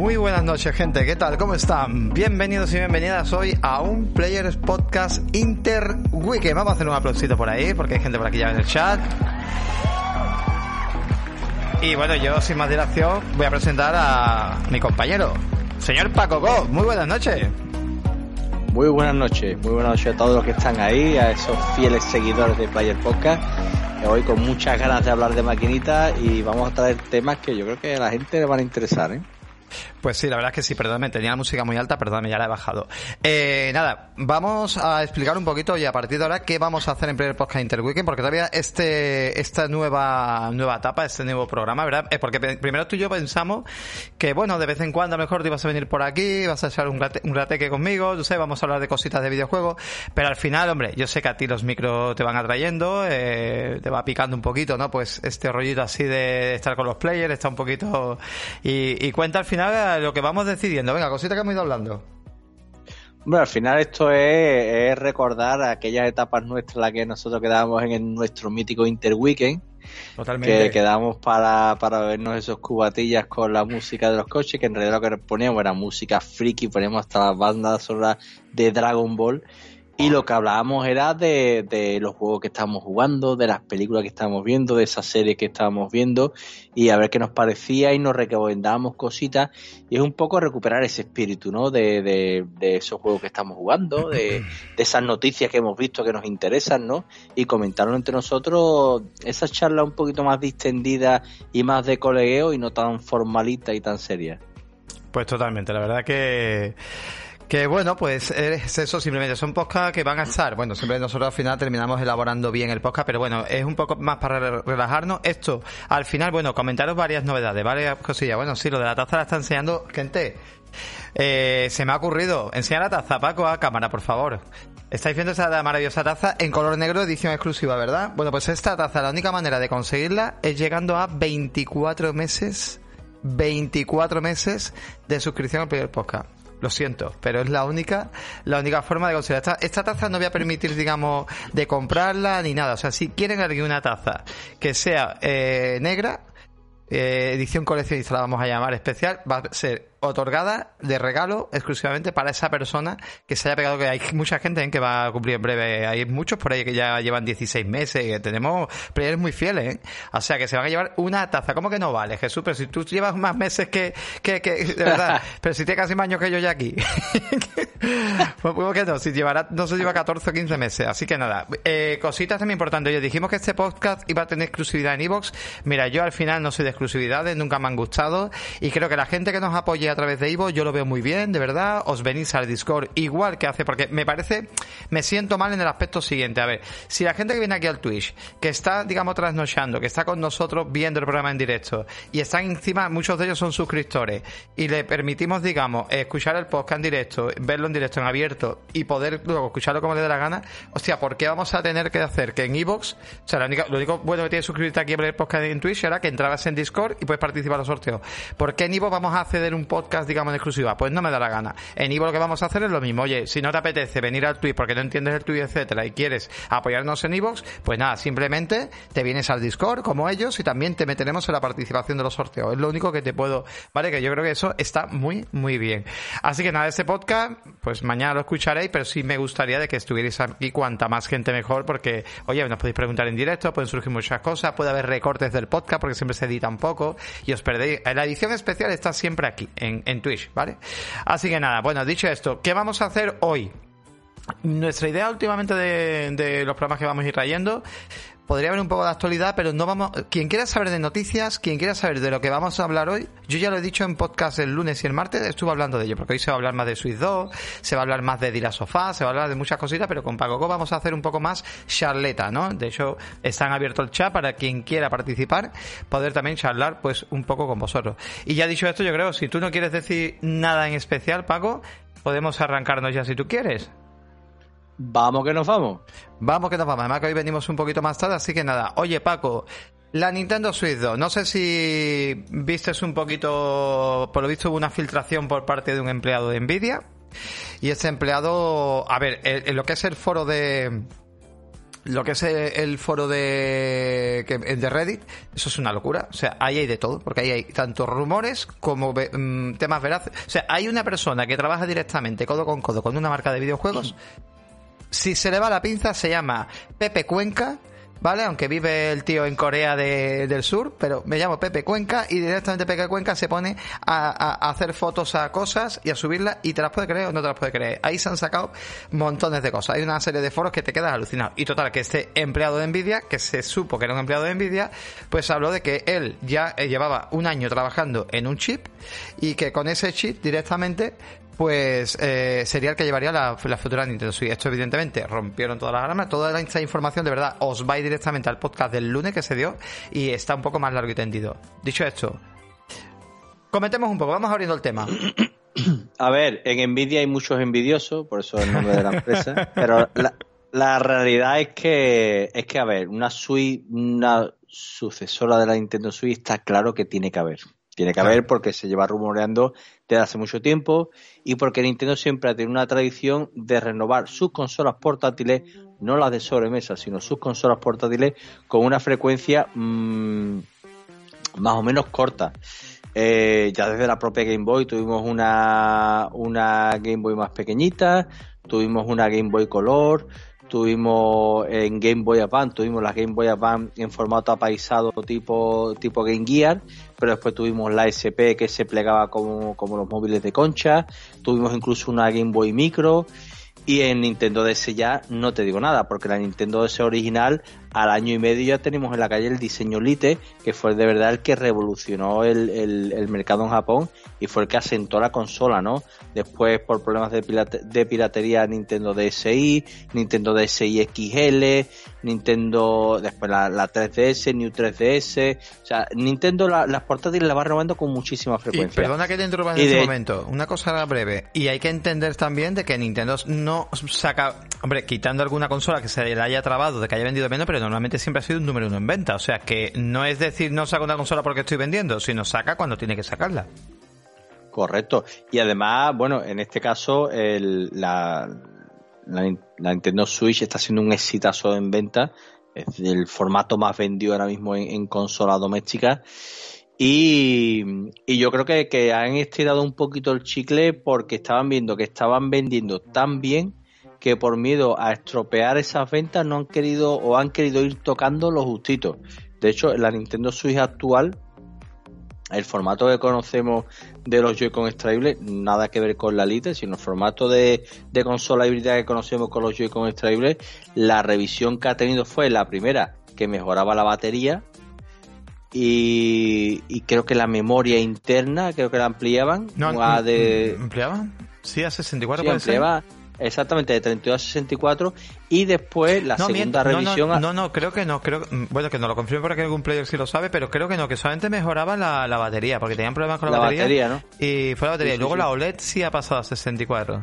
Muy buenas noches, gente. ¿Qué tal? ¿Cómo están? Bienvenidos y bienvenidas hoy a un Players Podcast Inter Weekend. Vamos a hacer un aplausito por ahí, porque hay gente por aquí ya en el chat. Y bueno, yo sin más dilación voy a presentar a mi compañero, señor Paco Go. Muy buenas noches. Muy buenas noches, muy buenas noches a todos los que están ahí, a esos fieles seguidores de Player Podcast. Hoy con muchas ganas de hablar de maquinitas y vamos a traer temas que yo creo que a la gente le van a interesar, ¿eh? Pues sí, la verdad es que sí, perdóname, tenía la música muy alta, perdóname, ya la he bajado. Eh, nada, vamos a explicar un poquito y a partir de ahora qué vamos a hacer en primer podcast Interweekend, porque todavía este, esta nueva, nueva etapa, este nuevo programa, ¿verdad? Eh, porque primero tú y yo pensamos que, bueno, de vez en cuando mejor te ibas a venir por aquí, vas a echar un, rate, un rateque conmigo, yo sé, vamos a hablar de cositas de videojuegos, pero al final, hombre, yo sé que a ti los micros te van atrayendo, eh, te va picando un poquito, ¿no? Pues este rollito así de estar con los players, está un poquito, y cuenta al final lo que vamos decidiendo. Venga, cosita que hemos ido hablando. Bueno, al final esto es, recordar aquellas etapas nuestras en las que nosotros quedábamos en nuestro mítico Interweekend. Totalmente. Que quedamos para, para vernos esos cubatillas con la música de los coches, que en realidad lo que poníamos era música friki, poníamos hasta las bandas sonoras de Dragon Ball. Y lo que hablábamos era de, los juegos que estábamos jugando, de las películas que estábamos viendo, de esas series que estábamos viendo y a ver qué nos parecía y nos recomendábamos cositas. Y es un poco recuperar ese espíritu, ¿no? De, de, de esos juegos que estamos jugando, de, esas noticias que hemos visto que nos interesan, ¿no? Y comentarlo entre nosotros, esa charla un poquito más distendida y más de colegueo y no tan formalita y tan seria. Pues totalmente, la verdad que que bueno, pues es eso, simplemente son podcasts que van a estar, bueno, siempre nosotros al final terminamos elaborando bien el podcast, pero bueno, es un poco más para relajarnos. Esto, al final, bueno, comentaros varias novedades, varias cosillas. Bueno, sí, lo de la taza la está enseñando gente. Eh, se me ha ocurrido enseñar la taza, Paco, a cámara, por favor. Estáis viendo esa maravillosa taza en color negro, edición exclusiva, ¿verdad? Bueno, pues esta taza, la única manera de conseguirla es llegando a 24 meses, 24 meses de suscripción al primer podcast. Lo siento, pero es la única, la única forma de conseguir. Esta, esta taza no voy a permitir, digamos, de comprarla ni nada. O sea, si quieren alguien una taza que sea eh, negra, eh, edición coleccionista la vamos a llamar especial, va a ser otorgada de regalo exclusivamente para esa persona que se haya pegado, que hay mucha gente ¿eh? que va a cumplir en breve, hay muchos por ahí que ya llevan 16 meses, que tenemos players muy fieles, ¿eh? o sea que se van a llevar una taza, ¿cómo que no vale Jesús? Pero si tú llevas más meses que, que, que de verdad, pero si tienes casi más años que yo ya aquí, ¿cómo que no? Si llevará, no se lleva 14 o 15 meses, así que nada, eh, cositas también importantes, yo dijimos que este podcast iba a tener exclusividad en Evox, mira, yo al final no soy de exclusividades, nunca me han gustado, y creo que la gente que nos apoya a través de Ivo, yo lo veo muy bien, de verdad. Os venís al Discord igual que hace, porque me parece, me siento mal en el aspecto siguiente. A ver, si la gente que viene aquí al Twitch, que está, digamos, trasnochando, que está con nosotros viendo el programa en directo, y están encima, muchos de ellos son suscriptores, y le permitimos, digamos, escuchar el podcast en directo, verlo en directo, en abierto, y poder luego escucharlo como le dé la gana, hostia, ¿por qué vamos a tener que hacer que en Evox, o sea, lo único, bueno que tienes que suscribirte aquí a el podcast en Twitch era que entrabas en Discord y puedes participar en los sorteos. ¿Por qué en Evox vamos a acceder un podcast, digamos, en exclusiva? Pues no me da la gana. En Ivo lo que vamos a hacer es lo mismo. Oye, si no te apetece venir al tweet porque no entiendes el tweet, etcétera, y quieres apoyarnos en Evox, pues nada, simplemente te vienes al Discord como ellos y también te meteremos en la participación de los sorteos. Es lo único que te puedo, vale, que yo creo que eso está muy, muy bien. Así que nada, este podcast, pues mañana lo escucharéis, pero sí me gustaría de que estuvierais aquí cuanta más gente mejor, porque, oye, nos podéis preguntar en directo, pueden surgir muchas cosas, puede haber recortes del podcast porque siempre se edita un poco y os perdéis. La edición especial está siempre aquí, en, en Twitch, ¿vale? Así que nada, bueno, dicho esto, ¿qué vamos a hacer hoy? Nuestra idea últimamente de, los programas que vamos a ir trayendo podría haber un poco de actualidad, pero no vamos. Quien quiera saber de noticias, quien quiera saber de lo que vamos a hablar hoy, yo ya lo he dicho en podcast el lunes y el martes, estuve hablando de ello, porque hoy se va a hablar más de Switch 2, se va a hablar más de Dila Sofá, se va a hablar de muchas cositas, pero con Paco vamos a hacer un poco más charleta, ¿no? De hecho, están abierto el chat para quien quiera participar, poder también charlar, pues, un poco con vosotros. Y ya dicho esto, yo creo, si tú no quieres decir nada en especial, Paco, podemos arrancarnos ya si tú quieres. Vamos que nos vamos. Vamos que nos vamos. Además que hoy venimos un poquito más tarde, así que nada. Oye, Paco, la Nintendo Switch 2. No sé si vistes un poquito, por lo visto hubo una filtración por parte de un empleado de Nvidia. Y ese empleado, a ver, en lo que es el foro de, lo que es el foro de, de Reddit, eso es una locura. O sea, ahí hay de todo, porque ahí hay tanto rumores como mm, temas veraces. O sea, hay una persona que trabaja directamente codo con codo con una marca de videojuegos. Si se le va la pinza, se llama Pepe Cuenca ¿vale? Aunque vive el tío en Corea del Sur, pero me llamo Pepe Cuenca y directamente Pepe Cuenca se pone a, hacer fotos a cosas y a subirlas y te las puede creer o no te las puede creer. Ahí se han sacado montones de cosas. Hay una serie de foros que te quedas alucinado. Y total, que este empleado de Nvidia, que se supo que era un empleado de Nvidia, pues habló de que él ya eh, llevaba un año trabajando en un chip y que con ese chip directamente pues eh, sería el que llevaría la, futura Nintendo Switch. Esto evidentemente rompieron todas las armas. Toda esta información de verdad os va directamente al podcast del lunes que se dio y está un poco más largo y tendido. Dicho esto, comentemos un poco, vamos abriendo el tema. A ver, en Nvidia hay muchos envidiosos, por eso es el nombre de la empresa, pero la, realidad es que, es que, a ver, una Switch, una sucesora de la Nintendo Switch está claro que tiene que haber. Tiene que haber porque se lleva rumoreando desde hace mucho tiempo y porque Nintendo siempre ha tenido una tradición de renovar sus consolas portátiles, no las de sobremesa, sino sus consolas portátiles con una frecuencia mm, más o menos corta. Eh, ya desde la propia Game Boy tuvimos una, una Game Boy más pequeñita, tuvimos una Game Boy Color, tuvimos en Game Boy Advance, tuvimos la Game Boy Advance en formato apaisado tipo, tipo Game Gear, pero después tuvimos la SP que se plegaba como, como los móviles de concha, tuvimos incluso una Game Boy Micro, y en Nintendo DS ya no te digo nada, porque la Nintendo DS original al año y medio ya tenemos en la calle el diseño Lite, que fue de verdad el que revolucionó el, el, mercado en Japón y fue el que asentó la consola, ¿no? Después, por problemas de, de piratería, Nintendo DSi, Nintendo DSi XL, Nintendo, después la, 3DS, New 3DS, o sea, Nintendo las portátiles la va renovando con muchísima frecuencia. Y perdona que te interrumpa en este momento, una cosa breve, y hay que entender también de que Nintendo no saca, hombre, quitando alguna consola que se le haya trabado, de que haya vendido menos, pero normalmente siempre ha sido un número uno en venta. O sea que no es decir no saco una consola porque estoy vendiendo, sino saca cuando tiene que sacarla. Correcto. Y además, bueno, en este caso, el, la, la, Nintendo Switch está siendo un exitazo en venta. Es el formato más vendido ahora mismo en, consola doméstica. Y, y, yo creo que, que, han estirado un poquito el chicle porque estaban viendo que estaban vendiendo tan bien que por miedo a estropear esas ventas no han querido o han querido ir tocando los justitos. De hecho, en la Nintendo Switch actual, el formato que conocemos de los Joy-Con extraíbles, nada que ver con la Lite, sino el formato de, consola híbrida que conocemos con los Joy-Con extraíbles, la revisión que ha tenido fue la primera, que mejoraba la batería, y, creo que la memoria interna, creo que la ampliaban. No, de... ¿Ampliaban? Sí, a 64 sí, ampliaba, Exactamente, de 32 a 64 y después la segunda revisión... No, no, creo que no, creo bueno, que no lo confirme porque algún player sí lo sabe, pero creo que no, que solamente mejoraba la, batería, porque tenían problemas con la, batería, ¿no? Y fue la batería, y luego la OLED sí ha pasado a 64.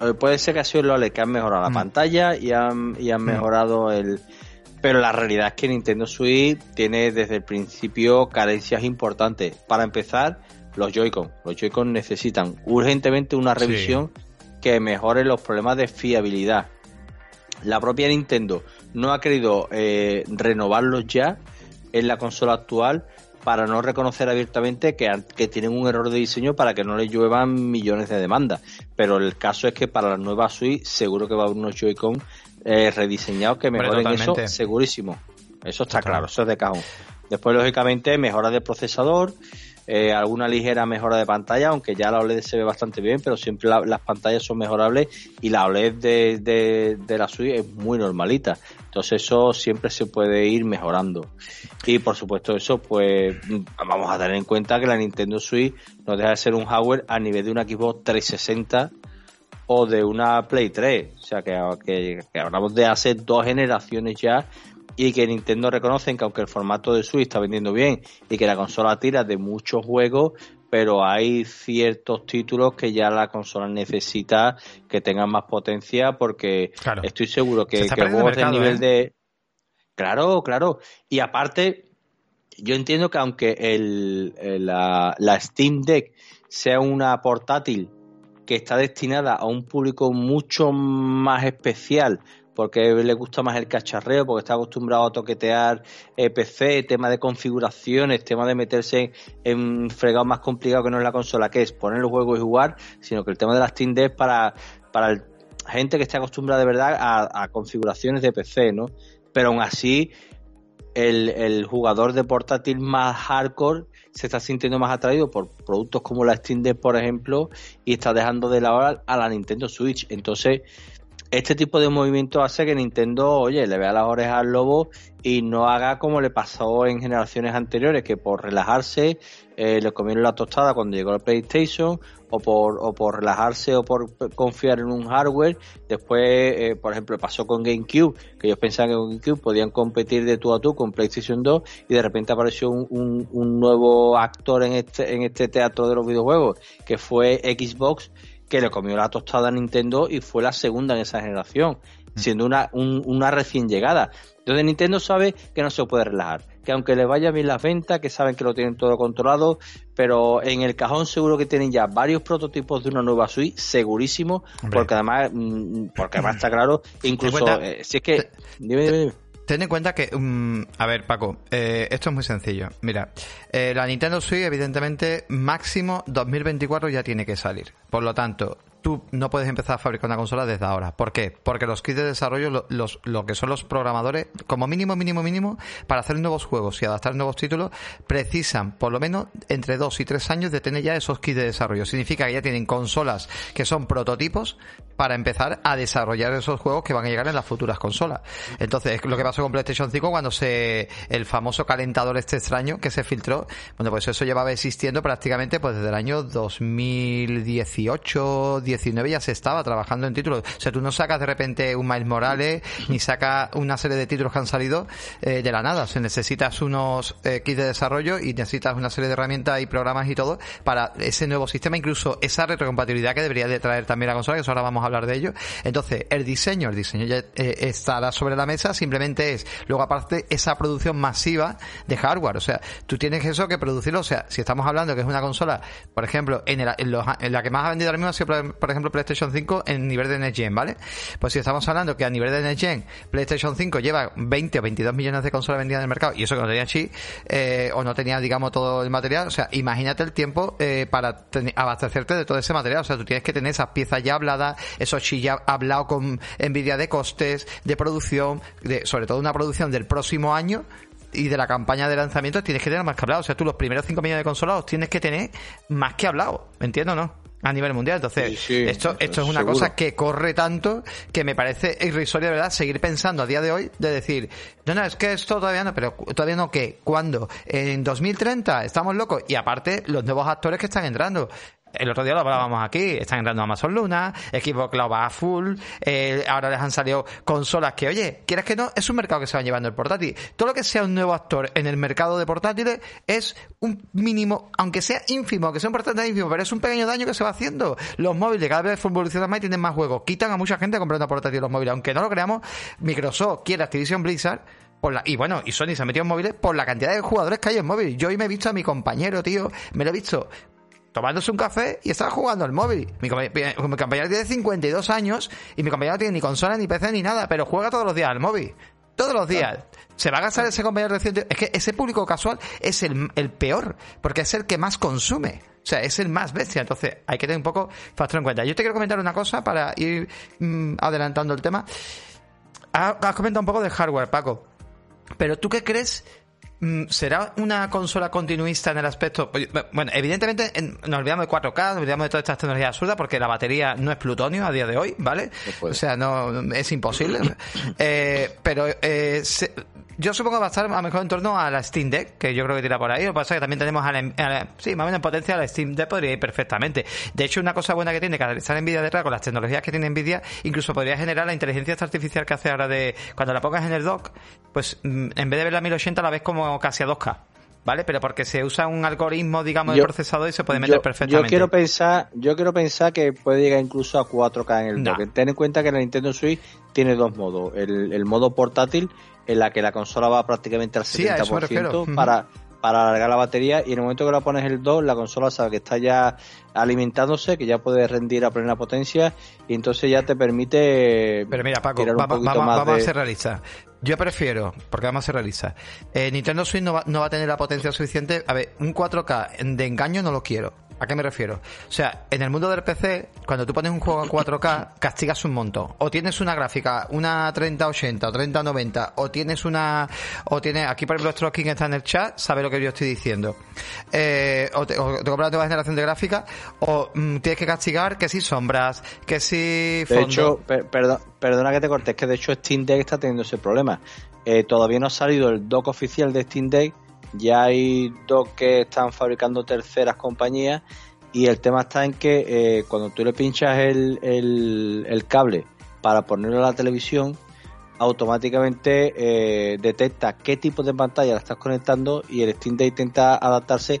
Eh, puede ser que ha sido el OLED que han mejorado la mm. pantalla y han, y han mm. mejorado el... Pero la realidad es que Nintendo Switch tiene desde el principio carencias importantes. Para empezar, los Joy-Con. Los Joy-Con necesitan urgentemente una revisión que mejore los problemas de fiabilidad. La propia Nintendo no ha querido eh, renovarlos ya en la consola actual para no reconocer abiertamente que, que, tienen un error de diseño para que no les lluevan millones de demandas. Pero el caso es que para la nueva Switch seguro que va a haber unos Joy-Con eh, rediseñados que mejoren eso segurísimo. Eso está claro, eso es de cajón. Después, lógicamente, mejora de procesador, eh, alguna ligera mejora de pantalla, aunque ya la OLED se ve bastante bien, pero siempre las pantallas son mejorables y la OLED de, de, la Switch es muy normalita. Entonces eso siempre se puede ir mejorando. Y por supuesto eso, pues vamos a tener en cuenta que la Nintendo Switch no deja de ser un hardware a nivel de una Xbox 360 o de una Play 3. O sea que, que hablamos de hace dos generaciones ya y que Nintendo reconocen que aunque el formato de Switch está vendiendo bien y que la consola tira de muchos juegos, pero hay ciertos títulos que ya la consola necesita que tengan más potencia porque estoy seguro que, que juegos del nivel ¿eh? de... Claro, claro. Y aparte, yo entiendo que aunque el, la, la Steam Deck sea una portátil que está destinada a un público mucho más especial porque le gusta más el cacharreo, porque está acostumbrado a toquetear eh, PC, tema de configuraciones, tema de meterse en fregado más complicado que no es la consola, que es poner el juego y jugar, sino que el tema de las Steam Deck para, para gente que esté acostumbrada de verdad a, configuraciones de PC, ¿no? Pero aún así, el, el jugador de portátil más hardcore se está sintiendo más atraído por productos como la Steam Deck, por ejemplo, y está dejando de lado a la Nintendo Switch. Entonces, este tipo de movimiento hace que Nintendo, oye, le vea las orejas al lobo y no haga como le pasó en generaciones anteriores, que por relajarse eh, le comieron la tostada cuando llegó el PlayStation, o por, relajarse o por confiar en un hardware. Después, eh, por ejemplo, pasó con GameCube, que ellos pensaban que con GameCube podían competir de tú a tú con PlayStation 2, y de repente apareció un, un nuevo actor en este, en este teatro de los videojuegos, que fue Xbox que le comió la tostada a Nintendo y fue la segunda en esa generación, mm. siendo una, una recién llegada. Entonces Nintendo sabe que no se puede relajar, que aunque le vaya bien las ventas, que saben que lo tienen todo controlado, pero en el cajón seguro que tienen ya varios prototipos de una nueva Switch, segurísimo, porque además, mm, porque además está claro, incluso eh, si es que... Ten en cuenta que, mm, a ver, Paco, eh, esto es muy sencillo. Mira, eh, la Nintendo Switch, evidentemente, máximo 2024 ya tiene que salir. Por lo tanto, tú no puedes empezar a fabricar una consola desde ahora. ¿Por qué? Porque los kits de desarrollo, los, lo que son los programadores, como mínimo, mínimo, mínimo, para hacer nuevos juegos y adaptar nuevos títulos, precisan por lo menos entre dos y tres años de tener ya esos kits de desarrollo. Significa que ya tienen consolas que son prototipos para empezar a desarrollar esos juegos que van a llegar en las futuras consolas. Entonces, lo que pasó con PlayStation 5 cuando se, el famoso calentador este extraño que se filtró, bueno, pues eso llevaba existiendo prácticamente pues desde el año 2018, 19 ya se estaba trabajando en títulos. O sea, tú no sacas de repente un Miles Morales ni sacas una serie de títulos que han salido eh, de la nada. O sea, necesitas unos eh, kits de desarrollo y necesitas una serie de herramientas y programas y todo para ese nuevo sistema, incluso esa retrocompatibilidad que debería de traer también la consola, que eso ahora vamos a hablar de ello. Entonces, el diseño, el diseño ya eh, estará sobre la mesa, simplemente es luego aparte esa producción masiva de hardware. O sea, tú tienes eso que producirlo. O sea, si estamos hablando que es una consola, por ejemplo, en, en la que más ha vendido ahora mismo ha sido por ejemplo, PlayStation 5 en nivel de Next Gen, ¿vale? Pues si estamos hablando que a nivel de Next Gen, PlayStation 5 lleva 20 o 22 millones de consolas vendidas en el mercado, y eso que no tenía chip, eh, o no tenía, digamos, todo el material, o sea, imagínate el tiempo eh, para abastecerte de todo ese material, o sea, tú tienes que tener esas piezas ya habladas, esos chips ya hablados con Nvidia de costes, de producción, de, sobre todo una producción del próximo año, y de la campaña de lanzamiento tienes que tener más que hablado. O sea, tú los primeros 5 millones de consolas tienes que tener más que hablado. ¿Me entiendo no? A nivel mundial. Entonces, esto, esto es una cosa que corre tanto que me parece irrisorio, verdad, seguir pensando a día de hoy de decir, no, no, es que esto todavía no, pero todavía no, ¿qué? ¿Cuándo? En 2030, estamos locos. Y aparte, los nuevos actores que están entrando el otro día lo hablábamos aquí, están entrando Amazon Luna, Equipo Cloud va a full, eh, ahora les han salido consolas que, oye, quieres que no, es un mercado que se va llevando el portátil. Todo lo que sea un nuevo actor en el mercado de portátiles es un mínimo, aunque sea ínfimo, aunque sea un portátil ínfimo, pero es un pequeño daño que se va haciendo. Los móviles cada vez evolucionan más y tienen más juegos. Quitan a mucha gente comprando portátiles los móviles. Aunque no lo creamos, Microsoft quiere Activision Blizzard y bueno, y Sony se ha metido en móviles por la cantidad de jugadores que hay en móviles. Yo hoy me he visto a mi compañero, tío, me lo he visto tomándose un café y estaba jugando al móvil. Mi, compañero tiene 52 años y mi compañero no tiene ni consola, ni PC, ni nada, pero juega todos los días al móvil. Todos los días. ¿Se va a gastar ese compañero reciente? Es que ese público casual es el, peor, porque es el que más consume. O sea, es el más bestia. Entonces, hay que tener un poco factor en cuenta. Yo te quiero comentar una cosa para ir mm, adelantando el tema. Has comentado un poco de hardware, Paco. Pero ¿tú qué crees ¿Será una consola continuista en el aspecto? Bueno, evidentemente nos olvidamos de 4K, nos olvidamos de todas estas tecnologías absurdas porque la batería no es plutonio a día de hoy, ¿vale? o sea, no es imposible. eh, pero eh, yo supongo que va a estar a lo mejor en torno a la Steam Deck, que yo creo que tira por ahí. Lo que pasa es que también tenemos a la, sí, más o menos en potencia la Steam Deck podría ir perfectamente. De hecho, una cosa buena que tiene que estar Nvidia detrás con las tecnologías que tiene Nvidia, incluso podría generar la inteligencia artificial que hace ahora de cuando la pongas en el dock, pues mm, en vez de ver la 1080 la ves como casi a 2K. ¿vale? Pero porque se usa un algoritmo, digamos, de procesador y se puede meter perfectamente. Yo quiero pensar, yo quiero pensar que puede llegar incluso a 4K en el dock. Ten en cuenta que la Nintendo Switch tiene dos modos, el, el modo portátil en la que la consola va prácticamente al 70% para, para alargar la batería y en el momento que la pones el 2 la consola sabe que está ya alimentándose, que ya puede rendir a plena potencia y entonces ya te permite... Pero mira Paco, vamos, a ser realistas. Yo prefiero, porque vamos a ser realistas, eh, Nintendo Switch no va, no va a tener la potencia suficiente. A ver, un 4K de engaño no lo quiero ¿A qué me refiero? O sea, en el mundo del PC, cuando tú pones un juego a 4K, castigas un montón. O tienes una gráfica, una 3080 o 3090, o tienes una. O tienes. Aquí, por ejemplo, Stroking está en el chat, sabe lo que yo estoy diciendo. Eh, o, te, compras la nueva generación de gráfica, o mm, tienes que castigar que si sombras, que si. De hecho, perdona que te cortes, que de hecho Steam Deck está teniendo ese problema. Eh, todavía no ha salido el dock oficial de Steam Deck ya hay dos que están fabricando terceras compañías y el tema está en que eh, cuando tú le pinchas el, el, cable para ponerlo a la televisión, automáticamente eh, detecta qué tipo de pantalla la estás conectando y el Steam Deck intenta adaptarse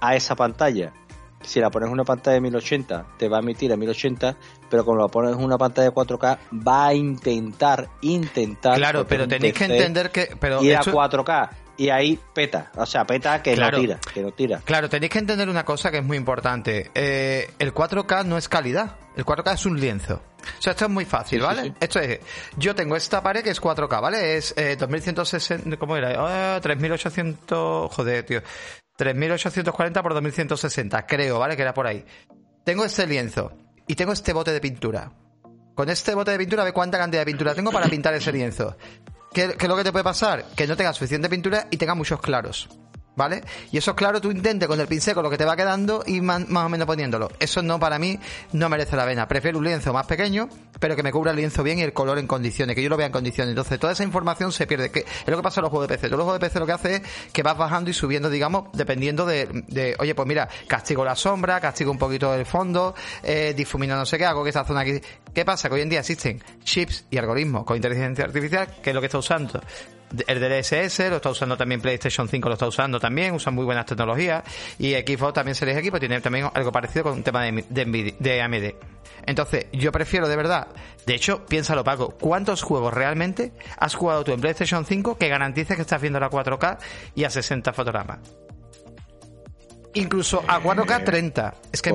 a esa pantalla. Si la pones en una pantalla de 1080, te va a emitir a 1080, pero como la pones en una pantalla de 4K, va a intentar, intentar. Claro, pero tenéis que entender que. Pero ir a 4K y ahí peta, o sea, peta que no tira, que no tira. Claro, tenéis que entender una cosa que es muy importante. Eh, el 4K no es calidad, el 4K es un lienzo. O sea, esto es muy fácil, ¿vale? Esto es, yo tengo esta pared que es 4K, ¿vale? Es eh, 2160, ¿cómo era? 3800, joder, tío. 3840 por 2160, creo, ¿vale? Que era por ahí. Tengo este lienzo y tengo este bote de pintura. Con este bote de pintura, ve cuánta cantidad de pintura tengo para pintar ese lienzo. ¿Qué, es lo que te puede pasar? Que no tenga suficiente pintura y tenga muchos claros. ¿Vale? Y eso, claro, tú intentes con el pincel, con lo que te va quedando, y más, o menos poniéndolo. Eso no, para mí, no merece la pena. Prefiero un lienzo más pequeño, pero que me cubra el lienzo bien y el color en condiciones, que yo lo vea en condiciones. Entonces, toda esa información se pierde. Que es lo que pasa en los juegos de PC. Todos los juegos de PC lo que hace es que vas bajando y subiendo, digamos, dependiendo de, oye, pues mira, castigo la sombra, castigo un poquito el fondo, eh, difumino no sé qué, hago que esta zona aquí. ¿Qué pasa? Que hoy en día existen chips y algoritmos con inteligencia artificial, que es lo que está usando el DLSS lo está usando también PlayStation 5, lo está usando también, usan muy buenas tecnologías y Xbox también se les equipo, tiene también algo parecido con un tema de, de, AMD. Entonces, yo prefiero de verdad, de hecho, piénsalo Paco, ¿cuántos juegos realmente has jugado tú en PlayStation 5 que garantices que estás viendo la 4K y a 60 fotogramas? incluso a 4K 30. Es que,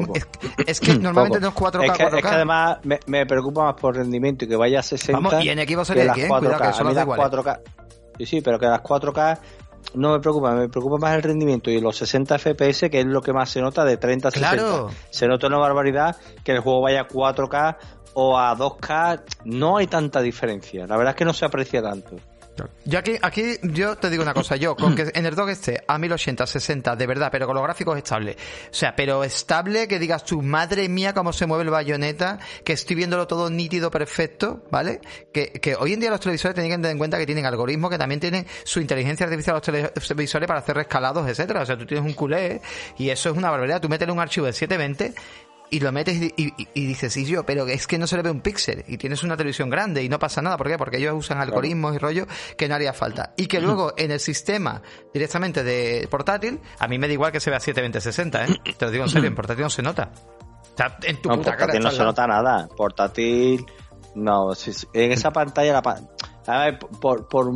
es, que normalmente no es 4K, es que, 4K. Es que además me, preocupa más por rendimiento y que vaya a 60. Vamos, y en equipos se le cuidado que son 4K. Sí, sí, pero que las 4K no me preocupa, me preocupa más el rendimiento y los 60 FPS, que es lo que más se nota de 30 a 60. Claro. Se nota una barbaridad que el juego vaya a 4K o a 2K, no hay tanta diferencia. La verdad es que no se aprecia tanto. Yo aquí, aquí, yo te digo una cosa, yo, con que en el dock esté a 1080, 60, de verdad, pero con los gráficos estable. O sea, pero estable que digas tu madre mía cómo se mueve el bayoneta, que estoy viéndolo todo nítido, perfecto, ¿vale? Que, que hoy en día los televisores tienen que tener en cuenta que tienen algoritmos que también tienen su inteligencia artificial los televisores para hacer rescalados, etcétera. O sea, tú tienes un culé y eso es una barbaridad. Tú metes un archivo de 720 y lo metes y, dices, y yo, pero es que no se le ve un píxel y tienes una televisión grande y no pasa nada. ¿Por qué? Porque ellos usan algoritmos y rollo que no haría falta. Y que luego en el sistema directamente de portátil, a mí me da igual que se vea 720-60, ¿eh? Te lo digo en serio, en portátil no se nota. en tu no, portátil no se nota nada. Portátil, no, en esa pantalla, la, a ver, por, por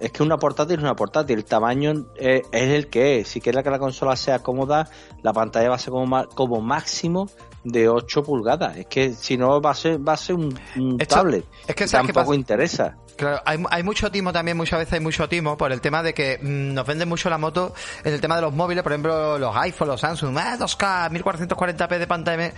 es que una portátil es una portátil, el tamaño es, el que es. Si quieres que la consola sea cómoda, la pantalla va a ser como, como máximo de 8 pulgadas. Es que si no va a ser, va a ser un, tablet. Es que tampoco interesa. Claro, hay, mucho timo también, muchas veces hay mucho timo por el tema de que mm, nos venden mucho la moto en el tema de los móviles, por ejemplo, los iPhone, los Samsung, 2K, 1440p de pantalla.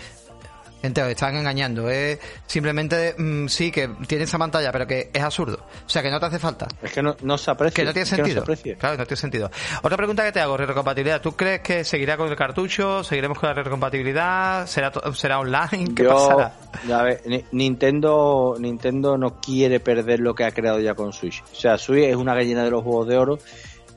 Están engañando. Es simplemente, mm, sí, que tiene esa pantalla, pero que es absurdo. O sea, que no te hace falta. Es que no, no se aprecia. Que no tiene sentido. claro, no tiene sentido. Otra pregunta que te hago, retrocompatibilidad. ¿Tú crees que seguirá con el cartucho? ¿Seguiremos con la retrocompatibilidad? ¿Será, será online? ¿Qué pasará? Nintendo, Nintendo no quiere perder lo que ha creado ya con Switch. O sea, Switch es una gallina de los juegos de oro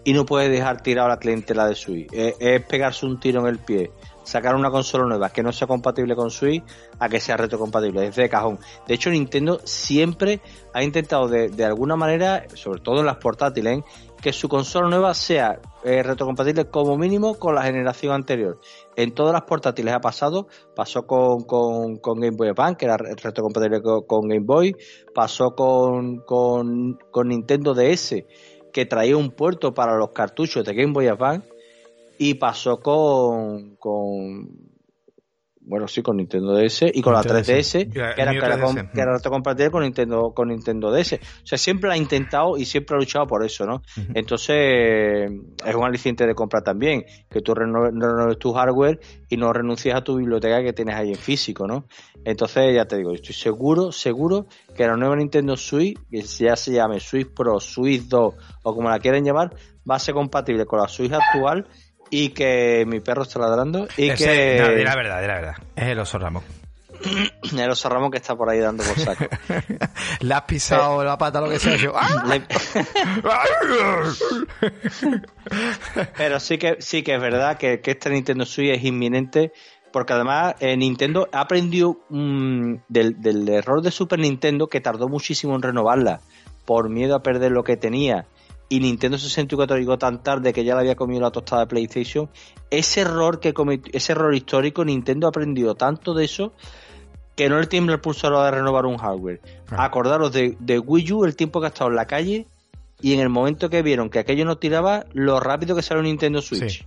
y no puede dejar tirado a la clientela de Switch. es pegarse un tiro en el pie sacar una consola nueva que no sea compatible con Switch a que sea retrocompatible, desde de cajón. De hecho, Nintendo siempre ha intentado de, alguna manera, sobre todo en las portátiles, que su consola nueva sea eh, retrocompatible como mínimo con la generación anterior. En todas las portátiles ha pasado, pasó con, con, Game Boy Advance, que era retrocompatible con, Game Boy, pasó con, con, con Nintendo DS, que traía un puerto para los cartuchos de Game Boy Advance y pasó con, con bueno, sí, con Nintendo DS y con, la 3DS, que, era, que, era, con Nintendo, con Nintendo DS. O sea, siempre ha intentado y siempre ha luchado por eso, ¿no? Entonces, es un aliciente de compra también, que tú renueves tu hardware y no renuncies a tu biblioteca que tienes ahí en físico, ¿no? Entonces, ya te digo, estoy seguro, seguro que la nueva Nintendo Switch, que ya se llame Switch Pro, Switch 2 o como la quieran llamar, va a ser compatible con la Switch actual y que mi perro está ladrando y que... No, la verdad, la verdad. Es el oso Ramón. el oso Ramón que está por ahí dando por saco. Le has pisado eh, la pata, lo que sea. Yo, ¡ah! Pero sí que sí que es verdad que, que este Nintendo Switch es inminente porque además eh, Nintendo ha aprendido mm, del, del error de Super Nintendo que tardó muchísimo en renovarla por miedo a perder lo que tenía y Nintendo 64 llegó tan tarde que ya le había comido la tostada de PlayStation, ese error que ese error histórico, Nintendo ha aprendido tanto de eso que no le tiembla el pulso a la de renovar un hardware. Acordaros de, Wii U el tiempo que ha estado en la calle y en el momento que vieron que aquello no tiraba, lo rápido que salió Nintendo Switch.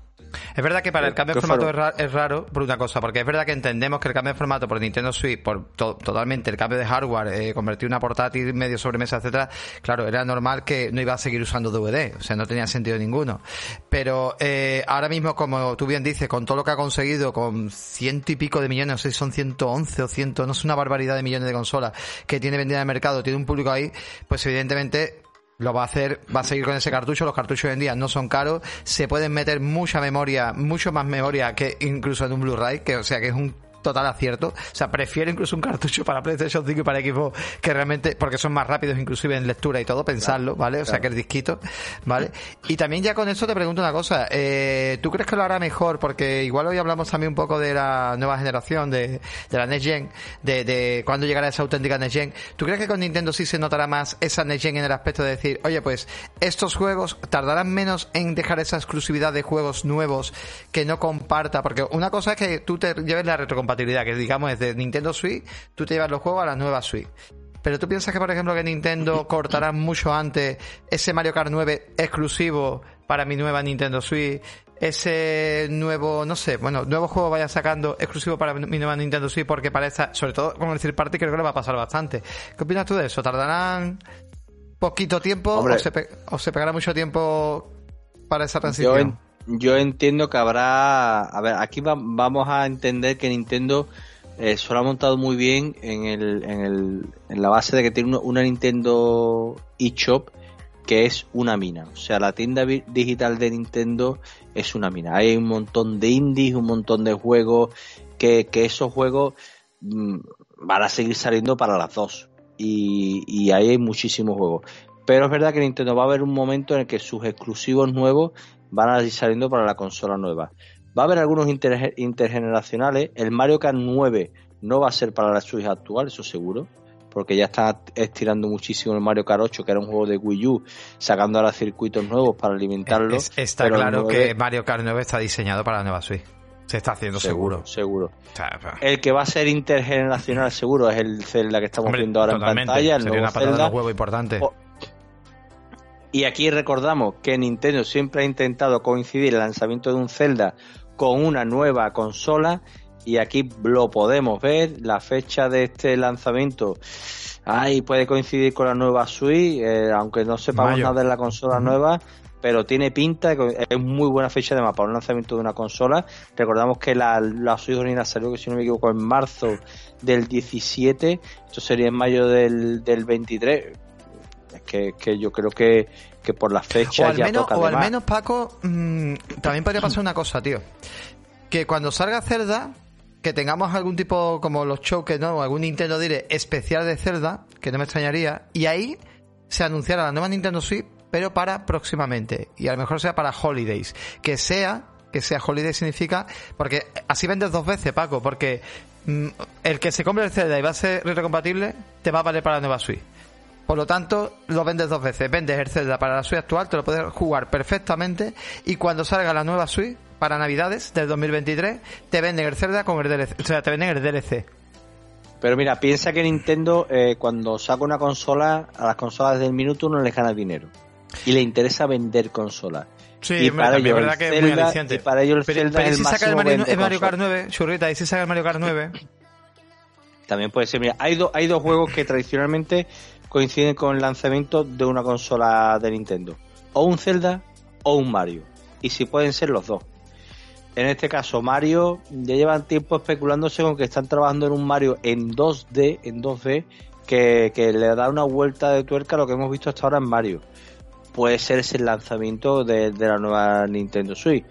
Es verdad que para el cambio de formato es, raro por una cosa, porque es verdad que entendemos que el cambio de formato por Nintendo Switch, por totalmente el cambio de hardware, eh, convertir una portátil medio sobremesa, etcétera, claro, era normal que no iba a seguir usando DVD, o sea, no tenía sentido ninguno. Pero eh, ahora mismo, como tú bien dices, con todo lo que ha conseguido, con ciento y pico de millones, no sé si son 111 o ciento, no es una barbaridad de millones de consolas que tiene vendida en el mercado, tiene un público ahí, pues evidentemente lo va a hacer, va a seguir con ese cartucho. Los cartuchos hoy en día no son caros, se pueden meter mucha memoria, mucho más memoria que incluso en un Blu-ray, que o sea que es un total acierto. O sea, prefiero incluso un cartucho para PlayStation 5 y para Xbox que realmente, porque son más rápidos inclusive en lectura y todo, pensarlo, ¿vale? O sea, que el disquito, ¿vale? Y también ya con eso te pregunto una cosa, eh, ¿tú crees que lo hará mejor? Porque igual hoy hablamos también un poco de la nueva generación, de, de la Next Gen, de, de cuándo llegará esa auténtica Next Gen. ¿Tú crees que con Nintendo sí se notará más esa Next Gen en el aspecto de decir, oye, pues estos juegos tardarán menos en dejar esa exclusividad de juegos nuevos que no comparta? Porque una cosa es que tú te lleves la retrocompatibilidad que digamos es de Nintendo Switch, tú te llevas los juegos a la nueva Switch. Pero tú piensas que, por ejemplo, que Nintendo cortará mucho antes ese Mario Kart 9 exclusivo para mi nueva Nintendo Switch, ese nuevo, no sé, bueno, nuevo juego vaya sacando exclusivo para mi nueva Nintendo Switch, porque para esta, sobre todo con el Third Party, creo que le va a pasar bastante. ¿Qué opinas tú de eso? ¿Tardarán poquito tiempo o se, o se, pegará mucho tiempo para esa transición? Yo entiendo que habrá. A ver, aquí vamos a entender que Nintendo eh, se lo ha montado muy bien en, el, en, el, en la base de que tiene una, Nintendo eShop que es una mina. O sea, la tienda digital de Nintendo es una mina. Hay un montón de indies, un montón de juegos, que, que esos juegos mm, van a seguir saliendo para las dos. Y, y ahí hay muchísimos juegos. Pero es verdad que Nintendo va a haber un momento en el que sus exclusivos nuevos van a ir saliendo para la consola nueva. Va a haber algunos intergeneracionales. El Mario Kart 9 no va a ser para la Switch actual, eso seguro. Porque ya están estirando muchísimo el Mario Kart 8, que era un juego de Wii U, sacando ahora circuitos nuevos para alimentarlo. está claro que Mario Kart 9 está diseñado para la nueva Switch. Se está haciendo seguro. Seguro. el que va a ser intergeneracional seguro es el Zelda que estamos viendo ahora en pantalla. El patada de huevo importante. Y aquí recordamos que Nintendo siempre ha intentado coincidir el lanzamiento de un Zelda con una nueva consola y aquí lo podemos ver, la fecha de este lanzamiento ahí puede coincidir con la nueva Switch, eh, aunque no sepamos nada de la consola nueva, pero tiene pinta, es muy buena fecha de mapa, un lanzamiento de una consola. Recordamos que la, la Switch Original salió, que si no me equivoco, en marzo del 17, esto sería en mayo del, del 23 que, que yo creo que, que por la fecha o al menos, O al menos, Paco, mm, también podría pasar una cosa, tío. Que cuando salga Zelda, que tengamos algún tipo, como los choques, ¿no? Algún Nintendo Direct especial de Zelda, que no me extrañaría, y ahí se anunciara la nueva Nintendo Switch, pero para próximamente. Y a lo mejor sea para Holidays. Que sea que sea Holiday significa porque así vendes dos veces Paco porque mm, el que se compre el Zelda y va a ser retrocompatible te va a valer para la nueva Switch por lo tanto, lo vendes dos veces. Vendes el Zelda para la Switch actual, te lo puedes jugar perfectamente. Y cuando salga la nueva Switch, para Navidades del 2023, te venden el Zelda con el DLC. O sea, te venden el DLC. Pero mira, piensa que Nintendo, eh, cuando saca una consola, a las consolas del minuto no les gana dinero. y le interesa vender consolas. Sí, y para ellos, verdad que es muy aliciente. Y para ellos el pero, Zelda es el si saca el Mario, el Mario Kart 9, churrita, y si saca el Mario Kart 9. También puede ser, mira, hay, hay dos juegos que tradicionalmente coinciden con el lanzamiento de una consola de Nintendo. O un Zelda o un Mario. Y si pueden ser los dos. En este caso, Mario ya llevan tiempo especulándose con que están trabajando en un Mario en 2D, en 2D, que, le da una vuelta de tuerca a lo que hemos visto hasta ahora en Mario. Puede ser ese lanzamiento de, la nueva Nintendo Switch.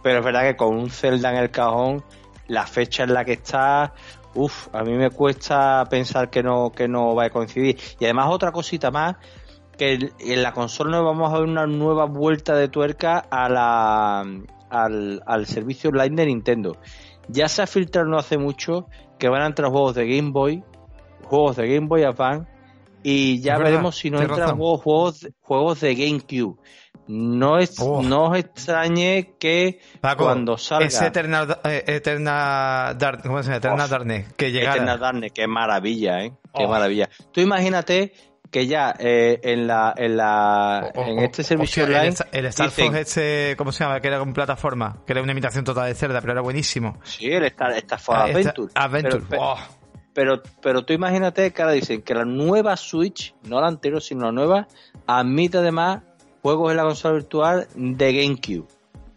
Pero es verdad que con un Zelda en el cajón, la fecha en la que está, uff, a mí me cuesta pensar que no, que no va a coincidir. Y además otra cosita más, que en la consola no vamos a ver una nueva vuelta de tuerca a la, al, al servicio online de Nintendo. Ya se ha filtrado no hace mucho que van a entrar juegos de Game Boy, juegos de Game Boy Advance, y ya veremos si no entran juegos, juegos, juegos de GameCube. No, es, oh. no os extrañe que cuando salga. Ese Eternal, eh, Eternal, ¿cómo se llama? Eternal Darkness, que llegara. Eternal Darkness, qué maravilla, ¿eh? Qué oh. maravilla. Tú imagínate que ya eh, en la en la en este servicio online el, Star Fox este cómo se llama que era con plataforma que era una imitación total de cerda pero era buenísimo sí el Star, Star Fox ah, Adventure Adventure pero, pero, tú imagínate que ahora dicen que la nueva Switch no la anterior sino la nueva admite además juegos en la consola virtual de GameCube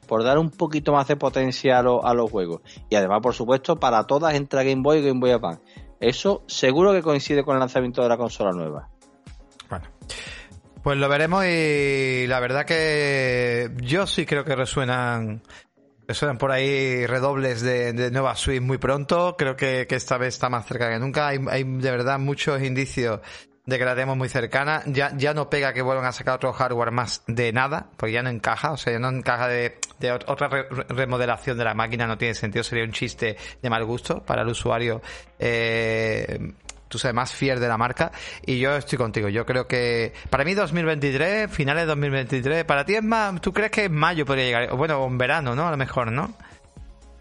por dar un poquito más de potencia a, a los juegos y además por supuesto para todas entre Game Boy y Game Boy Advance eso seguro que coincide con el lanzamiento de la consola nueva bueno. Pues lo veremos y la verdad que yo sí creo que resuenan resuenan por ahí redobles de, nueva suite muy pronto. Creo que, esta vez está más cerca que nunca. Hay, de verdad muchos indicios de que la tenemos muy cercana. Ya, ya no pega que vuelvan a sacar otro hardware más de nada, porque ya no encaja, o sea, ya no encaja de, otra remodelación de la máquina, no tiene sentido, sería un chiste de mal gusto para el usuario eh, tú sabes, más fiel de la marca. Y yo estoy contigo. Yo creo que para mí 2023, finales de 2023, para ti es más, ¿tú crees que en mayo podría llegar? Bueno, en verano, ¿no? A lo mejor, ¿no?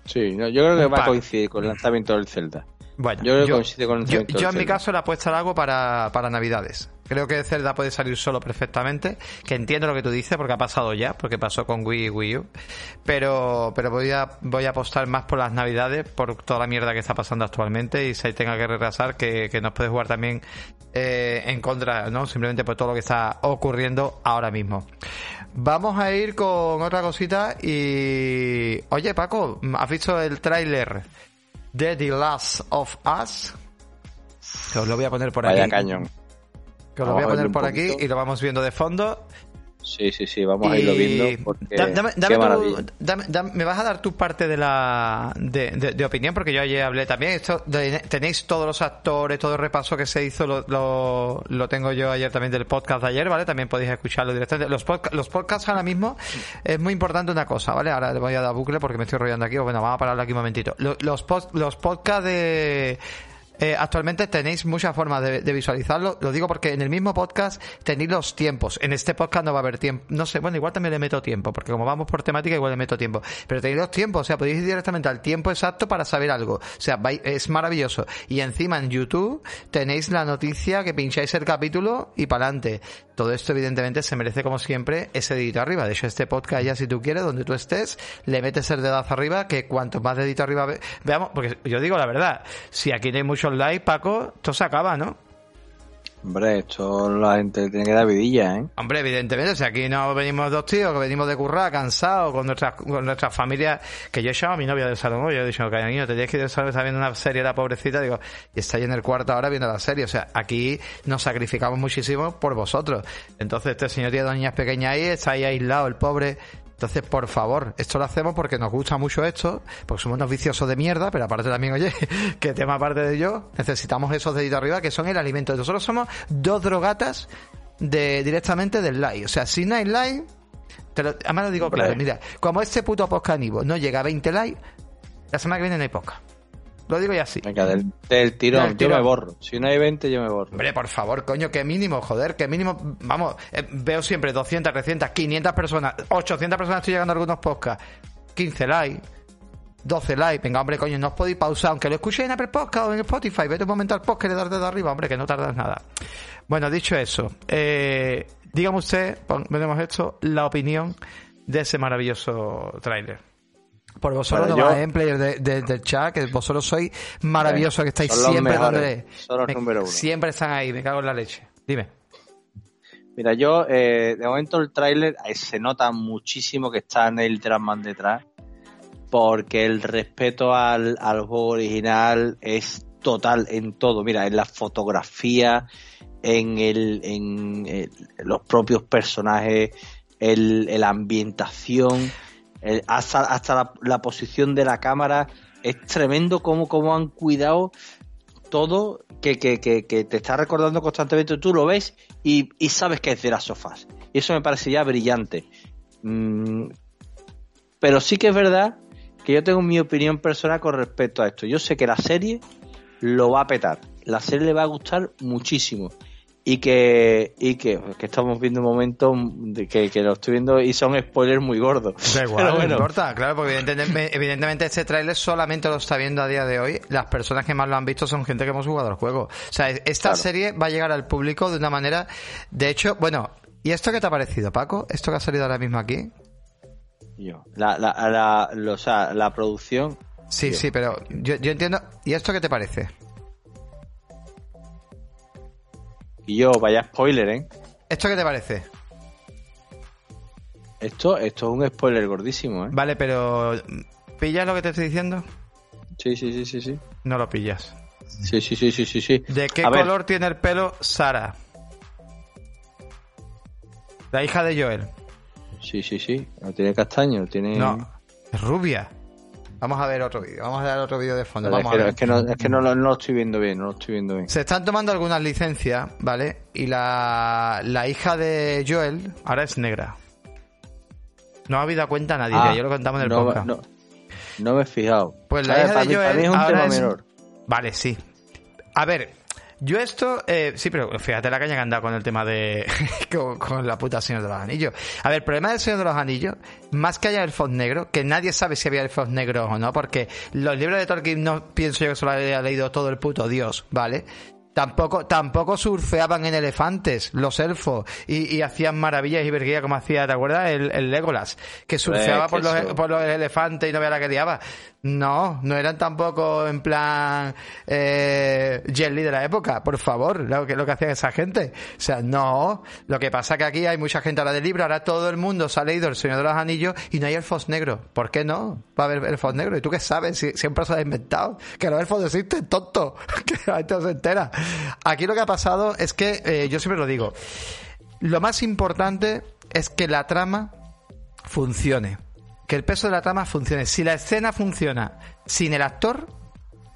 Sí, yo creo que va a coincidir con el lanzamiento del Zelda. Bueno, yo, en mi caso la apuesta la hago para, para Navidades. Creo que Zelda puede salir solo perfectamente, que entiendo lo que tú dices porque ha pasado ya, porque pasó con Wii y Wii U, pero, pero voy, a, voy a apostar más por las Navidades, por toda la mierda que está pasando actualmente y si tenga que retrasar, que, que nos puede jugar también eh, en contra, ¿no? Simplemente por todo lo que está ocurriendo ahora mismo. Vamos a ir con otra cosita y... Oye, Paco, ¿has visto el tráiler de The Last of Us. Que os lo voy a poner por Vaya aquí. cañón. Que os lo voy a poner por aquí y lo vamos viendo de fondo. Sí, sí, sí, vamos a irlo viendo. Porque... Dame, dame, me vas a dar tu parte de la de, de, opinión, porque yo ayer hablé también. Esto tenéis todos los actores, todo el repaso que se hizo, lo, lo, tengo yo ayer también del podcast de ayer, ¿vale? También podéis escucharlo directamente. Los, los podcasts ahora mismo es muy importante una cosa, ¿vale? Ahora le voy a dar bucle porque me estoy rollando aquí. Bueno, vamos a pararlo aquí un momentito. Los, los, los podcasts de eh, actualmente tenéis muchas formas de, visualizarlo. Lo digo porque en el mismo podcast tenéis los tiempos. En este podcast no va a haber tiempo. No sé, bueno, igual también le meto tiempo, porque como vamos por temática, igual le meto tiempo. Pero tenéis los tiempos, o sea, podéis ir directamente al tiempo exacto para saber algo. O sea, es maravilloso. Y encima en YouTube tenéis la noticia que pincháis el capítulo y para adelante. Todo esto, evidentemente, se merece, como siempre, ese dedito arriba. De hecho, este podcast ya, si tú quieres, donde tú estés, le metes el dedazo arriba, que cuanto más dedito arriba veamos, porque yo digo la verdad, si aquí no hay muchos likes, Paco, esto se acaba, ¿no? Hombre, esto la gente tiene que dar vidilla, ¿eh? Hombre, evidentemente, si aquí no venimos dos tíos, que venimos de currar, cansados, con nuestras con nuestras familias, que yo he echado a mi novia del salón, yo he dicho, cariño, te tienes que ir del salón, está viendo una serie, la pobrecita, digo, y está ahí en el cuarto ahora viendo la serie, o sea, aquí nos sacrificamos muchísimo por vosotros. Entonces, este señor tiene dos niñas pequeñas ahí, está ahí aislado, el pobre, entonces, por favor, esto lo hacemos porque nos gusta mucho esto, porque somos unos viciosos de mierda, pero aparte también, oye, que tema aparte de yo, necesitamos esos deditos arriba que son el alimento. Nosotros somos dos drogatas de directamente del like. O sea, si no hay like, te lo, además lo digo claro, mira, como este puto podcast no llega a 20 likes, la semana que viene no hay podcast. Lo digo ya así. Venga, del, tirón, yo me borro. Si no hay 20, yo me borro. Hombre, por favor, coño, qué mínimo, joder, qué mínimo. Vamos, eh, veo siempre 200, 300, 500 personas, 800 personas estoy llegando a algunos podcasts. 15 likes. 12 likes, venga hombre, coño, no os podéis pausar, aunque lo escuchéis en Apple Podcast o en Spotify, vete un momento al podcast y le das dedo arriba, hombre, que no tardas nada. Bueno, dicho eso, eh, dígame usted, veremos esto, la opinión de ese maravilloso tráiler. Por vosotros no vais en de, del chat, que vosotros sois maravillosos, que estáis siempre donde... Siempre están ahí, me cago en la leche. Dime. Mira, yo, eh, de momento el tráiler eh, se nota muchísimo que está en el Dragman detrás, porque el respeto al, al juego original es total en todo. Mira, en la fotografía, en, el, en los propios personajes, el, la ambientación, hasta, hasta la, posición de la cámara. Es tremendo cómo, cómo han cuidado todo que, que, que, te está recordando constantemente. Tú lo ves y, sabes que es de las sofás. Y eso me parece ya brillante. Mm, pero sí que es verdad que yo tengo mi opinión personal con respecto a esto. Yo sé que la serie lo va a petar. La serie le va a gustar muchísimo. Y que, y que, estamos viendo un momento de que, lo estoy viendo y son spoilers muy gordos. Da igual, no importa, claro, porque evidentemente, evidentemente este tráiler solamente lo está viendo a día de hoy. Las personas que más lo han visto son gente que hemos jugado al juego. O sea, esta serie va a llegar al público de una manera. De hecho, bueno, ¿y esto qué te ha parecido, Paco? ¿Esto que ha salido ahora mismo aquí? Yo. La, la, la, o sea, la producción Sí, sí, pero yo, yo entiendo. ¿Y esto qué te parece? Y yo, vaya spoiler, ¿eh? ¿Esto qué te parece? Esto, esto es un spoiler gordísimo, ¿eh? Vale, pero ¿pillas lo que te estoy diciendo? Sí, sí, sí, sí, sí. No lo pillas. Sí, sí, sí, sí, sí, sí. ¿De qué color tiene el pelo Sara? La hija de Joel. Sí, sí, sí. No tiene castaño, tiene. No, es rubia. Vamos a ver otro vídeo, vamos a ver otro vídeo de fondo. es, que, no, es que no, lo estoy viendo bien, no lo estoy viendo bien. Se están tomando algunas licencias, ¿vale? Y la, la hija de Joel ahora es negra. No ha habido cuenta nadie, ah, ya lo contamos en el podcast. No, no, me he fijado. Pues la hija de Joel. es un tema menor. Vale, sí. A ver, yo esto, eh, sí, pero fíjate la caña que han dado con el tema de... con, la puta Señor de los Anillos. A ver, el problema del Señor de los Anillos, más que haya el elfos negro, que nadie sabe si había elfos negros o no, porque los libros de Tolkien no pienso yo que solo haya leído todo el puto Dios, ¿vale? Tampoco, tampoco surfeaban en elefantes los elfos y, hacían maravillas y verguía como hacía, ¿te acuerdas? El, el Legolas, que surfeaba por, los, por los elefantes y no veía la que diaba. No, no eran tampoco en plan eh, Jelly de la época, por favor, lo que, lo que hacía esa gente. O sea, no. Lo que pasa que aquí hay mucha gente ahora del libro, ahora todo el mundo se ha leído El Señor de los Anillos y no hay elfos negros. ¿Por qué no? Va a haber elfos negros. ¿Y tú qué sabes? Si, siempre se ha inventado. Que los elfos existen, tonto. que la gente no se entera. Aquí lo que ha pasado es que, eh, yo siempre lo digo, lo más importante es que la trama funcione que el peso de la trama funcione. Si la escena funciona sin el actor,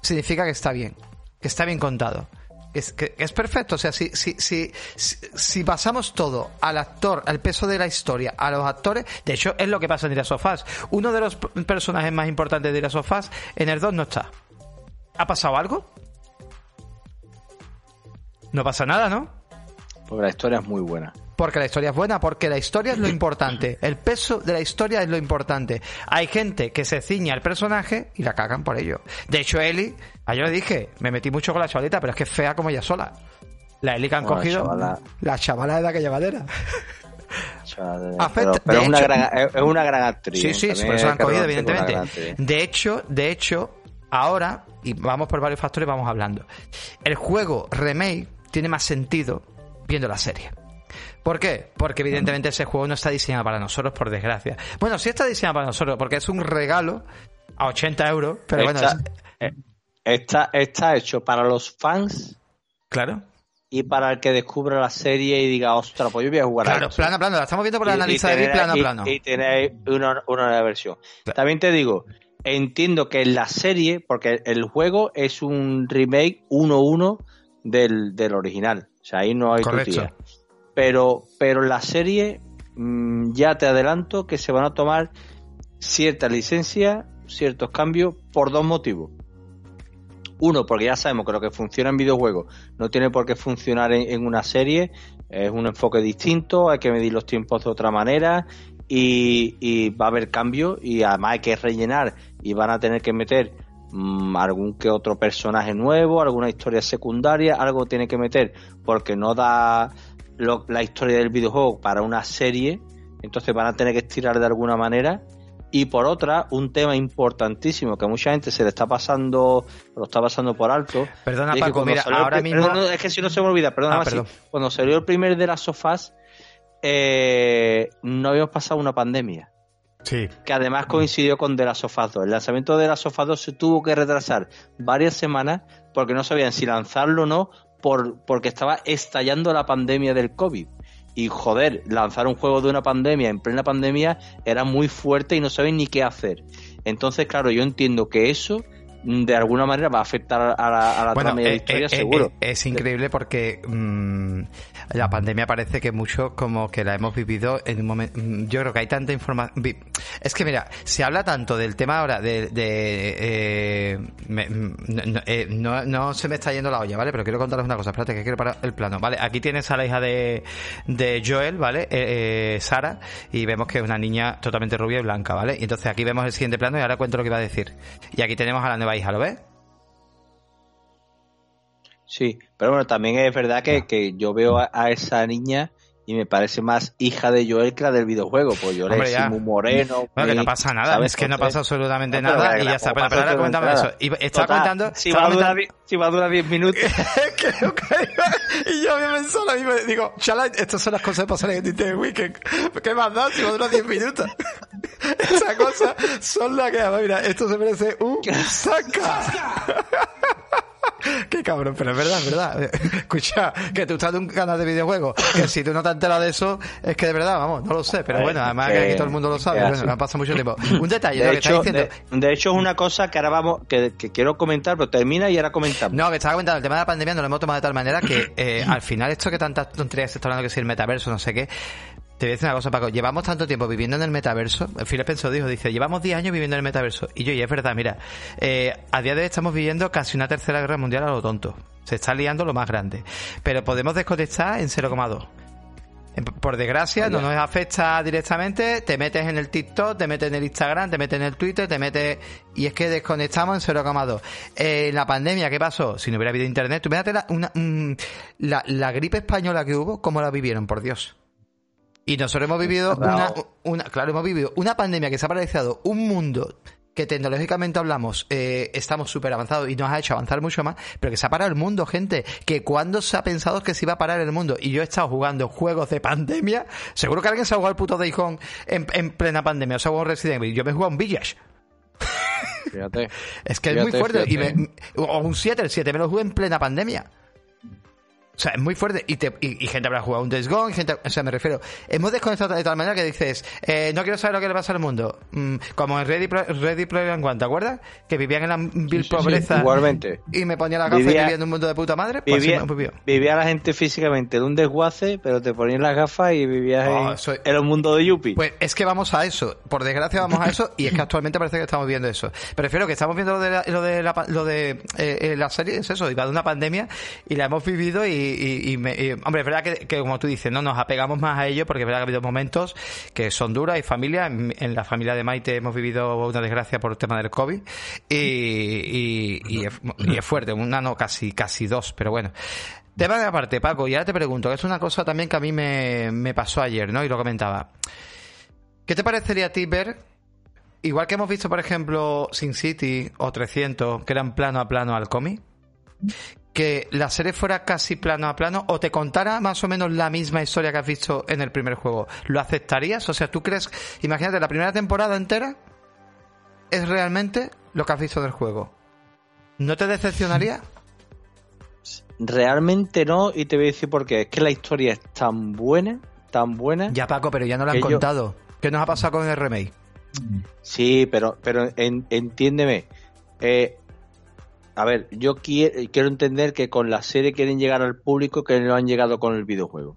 significa que está bien, que está bien contado. Es, que, es perfecto, o sea, si, si, si, si, pasamos todo al actor, al peso de la historia, a los actores, de hecho es lo que pasa en The Sofás. Uno de los personajes más importantes de The Sofás en el 2 no está. ¿Ha pasado algo? No pasa nada, ¿no? Porque la historia es muy buena. Porque la historia es buena, porque la historia es lo importante. El peso de la historia es lo importante. Hay gente que se ciña al personaje y la cagan por ello. De hecho, Eli, ayer le dije, me metí mucho con la chavalita, pero es que es fea como ella sola. La Eli que han cogido, la chavala, de la que madera. pero, es, una gran, es, una gran, actriz. Sí, sí, por eso la han cogido, evidentemente. De hecho, de hecho, ahora, y vamos por varios factores, vamos hablando. El juego remake tiene más sentido viendo la serie. ¿Por qué? Porque evidentemente ese juego no está diseñado para nosotros, por desgracia. Bueno, sí está diseñado para nosotros, porque es un regalo a 80 euros, pero bueno. Eh, está, está hecho para los fans. Claro y para el que descubra la serie y diga, ostras, pues yo voy a jugar claro, plano a plano, la estamos viendo por la analiza de plano a plano. Y, tenéis una, nueva versión. También te digo, entiendo que en la serie, porque el juego es un remake 1-1 del, del original. O sea, ahí no hay Correcto pero, pero la serie mm, ya te adelanto que se van a tomar cierta licencia, ciertos cambios por dos motivos. Uno, porque ya sabemos que lo que funciona en videojuegos no tiene por qué funcionar en, una serie, es un enfoque distinto, hay que medir los tiempos de otra manera y, va a haber cambios y además hay que rellenar y van a tener que meter mm, algún que otro personaje nuevo, alguna historia secundaria, algo tiene que meter porque no da la historia del videojuego para una serie, entonces van a tener que estirar de alguna manera. Y por otra, un tema importantísimo que a mucha gente se le está pasando, lo está pasando por alto. Perdona, Paco, mira, ahora mismo. es que si no se me olvida, perdona, ah, cuando salió el primer de las sofás, eh, no habíamos pasado una pandemia. Que además coincidió con De la Sofá 2. El lanzamiento de La Sofá 2 se tuvo que retrasar varias semanas porque no sabían si lanzarlo o no por, porque estaba estallando la pandemia del COVID. Y joder, lanzar un juego de una pandemia en plena pandemia era muy fuerte y no saben ni qué hacer. Entonces, claro, yo entiendo que eso de alguna manera va a afectar a la, a la trama de la eh, historia, eh, eh, seguro. es increíble porque mm, la pandemia parece que mucho como que la hemos vivido en un momento. Mm, yo creo que hay tanta información. Es que mira, se habla tanto del tema ahora de. de mm, no, no, se me está yendo la olla, ¿vale? Pero quiero contaros una cosa. Espérate, que quiero parar el plano, ¿vale? Aquí tienes a la hija de, de Joel, ¿vale? Sara, y vemos que es una niña totalmente rubia y blanca, ¿vale? Y entonces aquí vemos el siguiente plano y ahora cuento lo que iba a decir. Y aquí tenemos a la nueva hija, ¿lo ves? Sí, pero bueno, también es verdad que, que yo veo a, esa niña y me parece más hija de Joel que la del videojuego, pues Joel es muy moreno. Bueno, que no pasa nada, es que no pasa absolutamente nada y ya está. Pero, ahora comentando eso. Y estaba comentando. Si, va, a durar, si va a durar 10 minutos. y yo me solo y me digo, chala, estas son las cosas que pasan en el Weekend. ¿Qué más da si va a durar 10 minutos? Esas cosas son las que. Mira, esto se merece un saca. Qué cabrón, pero es verdad, es verdad. Escucha, que tú estás en un canal de videojuegos, que si tú no te has enterado de eso, es que de verdad, vamos, no lo sé, pero bueno, además que, aquí todo el mundo lo sabe, bueno, no pasa mucho tiempo. Un detalle, de, lo que hecho, diciendo. De, hecho, es una cosa que ahora vamos, que, quiero comentar, pero termina y ahora comentamos. No, que estaba comentando, el tema de la pandemia no lo hemos tomado de tal manera que eh, al final esto que tantas tonterías se está hablando que si el metaverso, no sé qué, te voy a decir una cosa, Paco. Llevamos tanto tiempo viviendo en el metaverso. Phil Spencer dijo, dice, llevamos 10 años viviendo en el metaverso. Y yo, y es verdad, mira, eh, a día de hoy estamos viviendo casi una tercera guerra mundial a lo tonto. Se está liando lo más grande. Pero podemos desconectar en 0,2. Por desgracia, no nos afecta directamente. Te metes en el TikTok, te metes en el Instagram, te metes en el Twitter, te metes. Y es que desconectamos en 0,2. Eh, en la pandemia, ¿qué pasó? Si no hubiera habido internet, tú la, una, la, la gripe española que hubo, ¿cómo la vivieron, por Dios? Y nosotros hemos vivido una, una, claro, hemos vivido una pandemia que se ha paralizado un mundo que tecnológicamente hablamos, eh, estamos súper avanzados y nos ha hecho avanzar mucho más, pero que se ha parado el mundo, gente. Que cuando se ha pensado que se iba a parar el mundo y yo he estado jugando juegos de pandemia, seguro que alguien se ha jugado el puto Day en, en plena pandemia, o se ha jugado Resident Evil. Yo me he jugado un Village. Fíjate. es que es muy fuerte. Y o un 7, el 7 me lo jugué en plena pandemia. O sea, es muy fuerte. Y, te, y, gente habrá jugado un Days Gone, gente, o sea, me refiero. Hemos desconectado de tal manera que dices, eh, no quiero saber lo que le pasa al mundo. Mm, como en Ready, Ready Player One, ¿te acuerdas? Que vivían en la vil pobreza. igualmente. Y me ponía la gafa vivía, y vivía en un mundo de puta madre. Pues vivía, la gente físicamente en un desguace, pero te ponían las gafas y vivías oh, en, un mundo de Yuppie. Pues es que vamos a eso. Por desgracia vamos a eso y es que actualmente parece que estamos viendo eso. Prefiero que estamos viendo lo de la, lo de la, lo de, eh, eh, la serie, es eso, iba de una pandemia y la hemos vivido y, y hombre, es verdad que, como tú dices, no nos apegamos más a ello porque es verdad que ha habido momentos que son duros y familia. En, la familia de Maite hemos vivido una desgracia por el tema del COVID y, y, es, fuerte, una no, casi, casi dos, pero bueno. Tema de aparte, Paco, y ahora te pregunto, que es una cosa también que a mí me, me pasó ayer, ¿no? Y lo comentaba. ¿Qué te parecería a ti ver, igual que hemos visto, por ejemplo, Sin City o 300, que eran plano a plano al cómic? Que la serie fuera casi plano a plano o te contara más o menos la misma historia que has visto en el primer juego, ¿lo aceptarías? O sea, ¿tú crees, imagínate, la primera temporada entera es realmente lo que has visto del juego? ¿No te decepcionaría? Realmente no, y te voy a decir por qué. Es que la historia es tan buena, tan buena. Ya, Paco, pero ya no la han contado. ¿Qué nos ha pasado con el remake? Sí, pero, pero entiéndeme. Eh, a ver, yo quiero, entender que con la serie quieren llegar al público que no han llegado con el videojuego.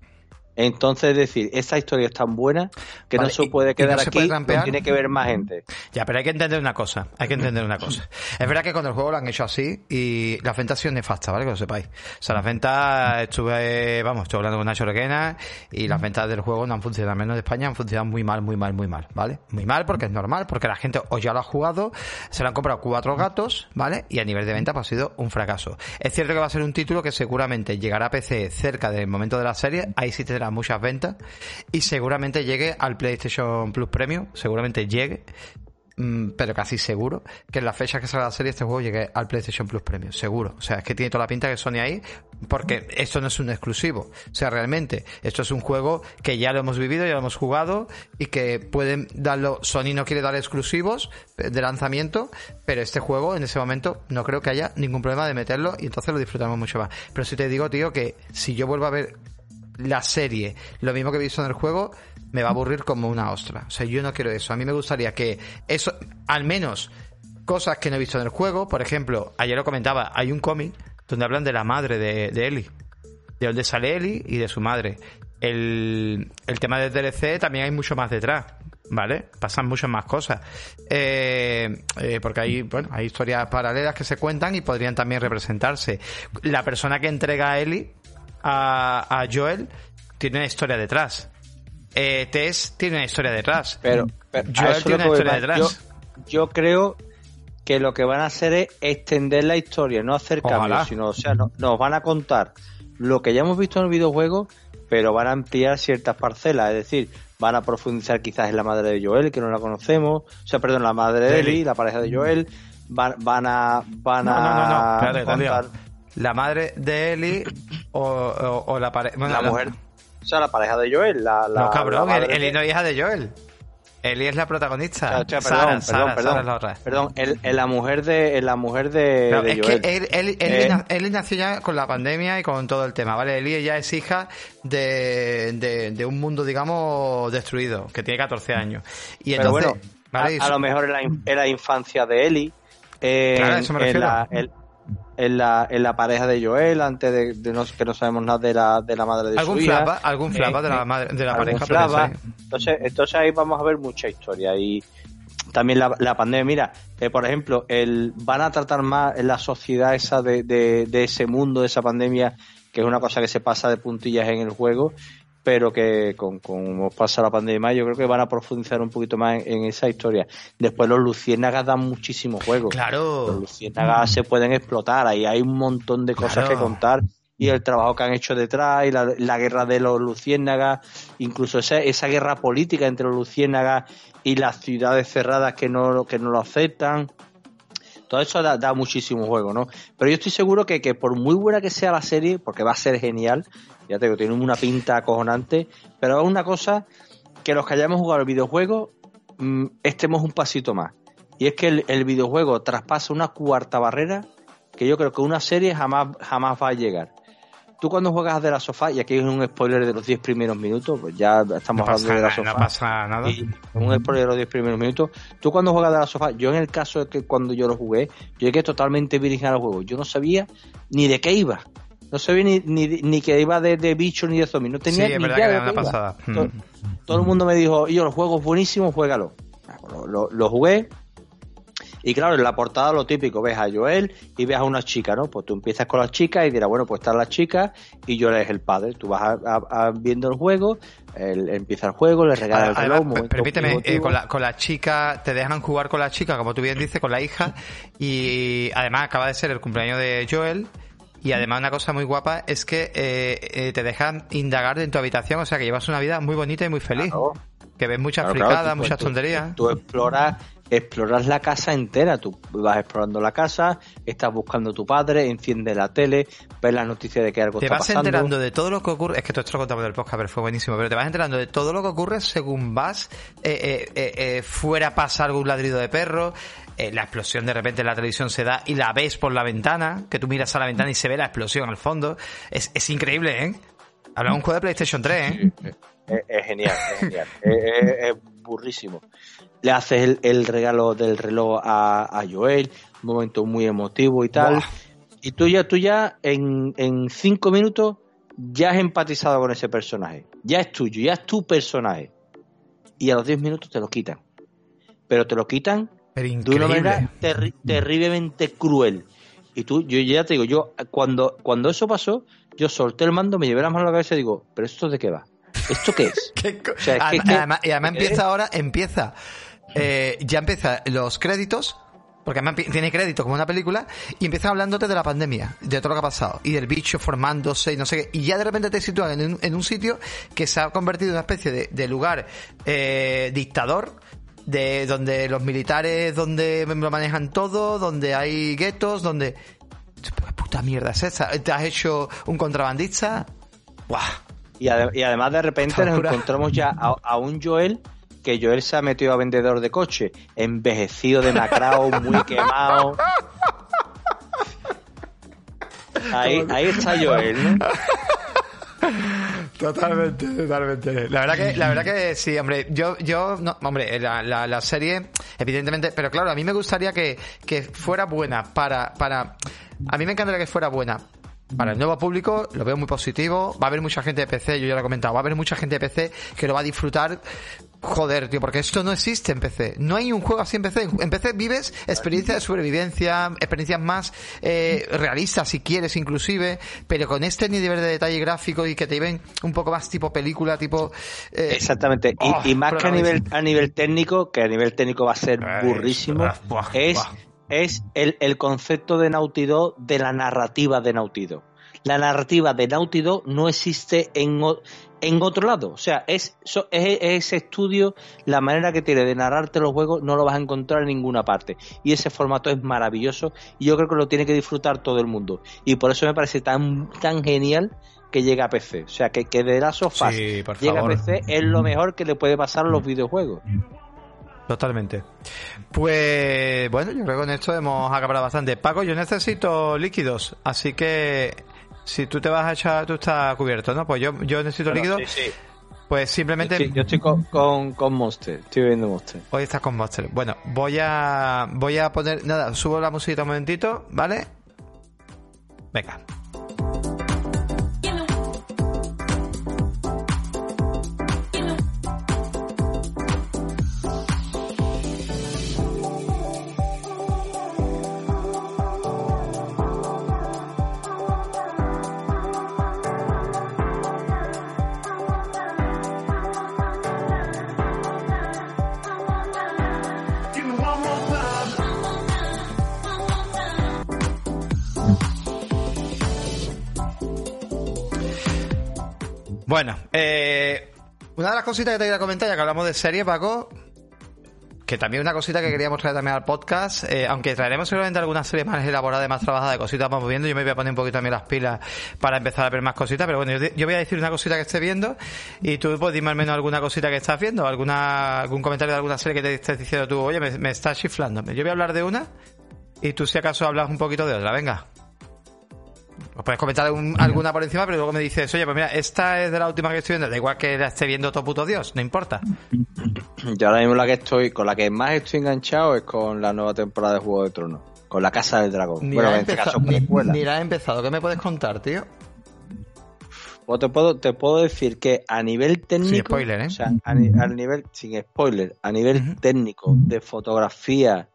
Entonces, es decir, esa historia es tan buena que no se puede quedar aquí, tiene que ver más gente. Ya, pero hay que entender una cosa, hay que entender una cosa. Es verdad que cuando el juego lo han hecho así y la venta ha sido nefasta, ¿vale? Que lo sepáis. O sea, las ventas, estuve, vamos, estuve hablando con Nacho Requena y las ventas del juego no han funcionado, menos en España han funcionado muy mal, muy mal, muy mal, ¿vale? Muy mal porque es normal, porque la gente o ya lo ha jugado, se lo han comprado cuatro gatos, ¿vale? Y a nivel de venta pues, ha sido un fracaso. Es cierto que va a ser un título que seguramente llegará a PC cerca del momento de la serie, ahí sí tendrá muchas ventas y seguramente llegue al PlayStation Plus Premium, seguramente llegue, mm, pero casi seguro que en la fecha que salga la serie este juego llegue al PlayStation Plus Premium, seguro. O sea, es que tiene toda la pinta que Sony ahí, porque esto no es un exclusivo. O sea, realmente, esto es un juego que ya lo hemos vivido, ya lo hemos jugado y que pueden darlo. Sony no quiere dar exclusivos de lanzamiento, pero este juego en ese momento no creo que haya ningún problema de meterlo y entonces lo disfrutamos mucho más. Pero si te digo, tío, que si yo vuelvo a ver la serie, lo mismo que he visto en el juego, me va a aburrir como una ostra. O sea, yo no quiero eso. A mí me gustaría que eso, al menos cosas que no he visto en el juego, por ejemplo, ayer lo comentaba, hay un cómic donde hablan de la madre de, de Ellie, de dónde sale Ellie y de su madre. El, el tema del DLC también hay mucho más detrás. ¿vale? Pasan muchas más cosas. Eh, eh, porque hay, bueno, hay historias paralelas que se cuentan y podrían también representarse. La persona que entrega a Ellie a, Joel tiene una historia detrás. Eh, Tess tiene una historia detrás. Pero, Joel tiene una historia detrás. Yo, creo que lo que van a hacer es extender la historia, no hacer cambios, sino, o sea, no, nos van a contar lo que ya hemos visto en el videojuego, pero van a ampliar ciertas parcelas, es decir, van a profundizar quizás en la madre de Joel, que no la conocemos, o sea, perdón, la madre de Ellie, la pareja de Joel, van, van a, van a la madre de Ellie o, la pareja. la, mujer. O sea, la pareja de Joel. La, no, cabrón, Ellie no es hija de Joel. Ellie es la protagonista. perdón, perdón, perdón, la otra. Perdón, la mujer de, la mujer de, es que Ellie, eh. nació ya con la pandemia y con todo el tema, ¿vale? Ellie ya es hija de, de, un mundo, digamos, destruido, que tiene 14 años. Y entonces, bueno, a, lo mejor en la, infancia de Ellie. Eh, claro, eso me refiero en la, en la pareja de Joel antes de, no, que no sabemos nada de la, de la madre de ¿Algún su flapa, algún flapa de la, madre, de la pareja flapa. entonces entonces ahí vamos a ver mucha historia. Y también la, la pandemia. Mira eh, por ejemplo el van a tratar más en la sociedad esa de, de, de ese mundo de esa pandemia que es una cosa que se pasa de puntillas en el juego pero que con, como pasa la pandemia, yo creo que van a profundizar un poquito más en, esa historia. Después los luciérnagas dan muchísimo juego. Claro. Los luciérnagas se pueden explotar, ahí hay un montón de cosas que contar y el trabajo que han hecho detrás y la, guerra de los luciérnagas, incluso esa, esa guerra política entre los luciérnagas y las ciudades cerradas que no, que no lo aceptan. Todo eso da, muchísimo juego, ¿no? Pero yo estoy seguro que, que por muy buena que sea la serie, porque va a ser genial, ya te digo, tiene una pinta acojonante, pero es una cosa que los que hayamos jugado el videojuego mm, estemos un pasito más. Y es que el, videojuego traspasa una cuarta barrera que yo creo que una serie jamás, jamás va a llegar. Tú cuando juegas de la sofá, y aquí es un spoiler de los 10 primeros minutos, pues ya estamos hablando de la sofá. No pasa nada. un spoiler de los 10 primeros minutos. Tú cuando juegas de la sofá, yo en el caso de que cuando yo lo jugué, yo llegué totalmente virgen al juego. Yo no sabía ni de qué iba. No sabía ni, ni, que iba de, de bicho ni de zombies. No tenía ni idea de pasada. Todo, todo, el mundo me dijo, yo, el juego es buenísimo, juégalo. Lo, lo, jugué. Y claro, en la portada lo típico, ves a Joel y ves a una chica, ¿no? Pues tú empiezas con la chica y dirás, bueno, pues está la chica y Joel es el padre. Tú vas a, viendo el juego, él empieza el juego, le regala el reloj. permíteme, eh, con, la, con la chica, te dejan jugar con la chica, como tú bien dices, con la hija. Y además acaba de ser el cumpleaños de Joel. Y además una cosa muy guapa es que eh, eh, te dejan indagar en tu habitación, o sea que llevas una vida muy bonita y muy feliz. Que ves muchas fricadas, muchas tonterías. Tú, exploras, exploras la casa entera, tú vas explorando la casa, estás buscando a tu padre, enciendes la tele, ves las noticias de que algo está pasando. Te vas enterando de todo lo que ocurre, es que todo esto lo contamos del podcast, pero fue buenísimo, pero te vas enterando de todo lo que ocurre según vas eh, eh, fuera pasa algún ladrido de perro, eh, la explosión de repente en la televisión se da y la ves por la ventana, que tú miras a la ventana y se ve la explosión al fondo. Es, es increíble, ¿eh? Hablamos un juego de PlayStation 3, ¿eh? Es, genial, es genial. es, burrísimo. Le haces el, regalo del reloj a, Joel, un momento muy emotivo y tal. Y tú ya, tú ya en, en cinco minutos ya has empatizado con ese personaje, ya es tuyo, ya es tu personaje. Y a los 10 minutos te lo quitan. Pero te lo quitan de una manera terriblemente cruel. Y tú, yo ya te digo, yo cuando, cuando eso pasó, yo solté el mando, me llevé las manos a la cabeza y digo, ¿pero esto de qué va? ¿Esto qué es? y además empieza ahora, empieza, eh, ya empieza los créditos porque además tiene crédito como una película, y empiezan hablándote de la pandemia, de todo lo que ha pasado, y del bicho formándose y no sé qué, y ya de repente te sitúan en un, sitio que se ha convertido en una especie de, lugar eh, dictador, de donde los militares, donde lo manejan todo, donde hay guetos, donde... ¿Qué puta mierda es esa? ¿Te has hecho un contrabandista? ¡Buah! Y, además de repente nos encontramos ya a un Joel que Joel se ha metido a vendedor de coche, envejecido, demacrado, muy quemado. Ahí, ahí está Joel, ¿no? Totalmente, totalmente. La verdad que, la verdad que sí, hombre. Yo, yo, no, hombre, la, la, la serie, evidentemente, pero claro, a mí me gustaría que, que fuera buena para, para, a mí me encantaría que fuera buena para el nuevo público lo veo muy positivo. Va a haber mucha gente de PC, yo ya lo he comentado, va a haber mucha gente de PC que lo va a disfrutar Joder, tío, porque esto no existe en PC. No hay un juego así en PC. En PC vives experiencias de sobrevivencia, experiencias más eh, realistas, si quieres, inclusive, pero con este nivel de detalle gráfico y que te ven un poco más tipo película, tipo... Eh, Exactamente. y, oh, más que a nivel, a nivel técnico, que a nivel técnico va a ser burrísimo, es, es el, el concepto de Naughty de la narrativa de Naughty La narrativa de Naughty no existe en, en otro lado. O sea, es, ese estudio, la manera que tiene de narrarte los juegos, no lo vas a encontrar en ninguna parte. Y ese formato es maravilloso y yo creo que lo tiene que disfrutar todo el mundo. Y por eso me parece tan, tan genial que llegue a PC. O sea, que, que de la sofá llega a PC es lo mejor que le puede pasar a los videojuegos. Totalmente. Pues bueno, yo creo que con esto hemos acabado bastante. Paco, yo necesito líquidos, así que si tú te vas a echar, tú estás cubierto, ¿no? Pues yo, yo necesito líquido. Sí, sí. Pues simplemente. Yo estoy, con, con, Monster, estoy viendo Monster. Hoy estás con Monster. Bueno, voy a voy a poner. Nada, subo la musiquita un momentito, ¿vale? Venga. Eh, una de las cositas que te quería comentar, ya que hablamos de serie, Paco, que también una cosita que queríamos traer también al podcast, eh, aunque traeremos seguramente alguna serie más elaborada, más trabajada de cositas vamos viendo, yo me voy a poner un poquito también las pilas para empezar a ver más cositas, pero bueno, yo, voy a decir una cosita que esté viendo y tú pues dime al menos alguna cosita que estás viendo, alguna algún comentario de alguna serie que te estés diciendo tú, oye, me, me estás chiflando. Yo voy a hablar de una y tú si acaso hablas un poquito de otra, venga. Os puedes comentar alguna por encima, pero luego me dices, oye, pues mira, esta es de la última que estoy viendo, da igual que la esté viendo todo puto Dios, no importa. Yo ahora mismo la que estoy, con la que más estoy enganchado es con la nueva temporada de Juego de Tronos, con la Casa del Dragón. Ni bueno, en este caso, ni, la he empezado, ¿qué me puedes contar, tío? Pues te puedo, te puedo decir que a nivel técnico. Sin spoiler, ¿eh? O sea, a, nivel, sin spoiler, a nivel técnico, de fotografía,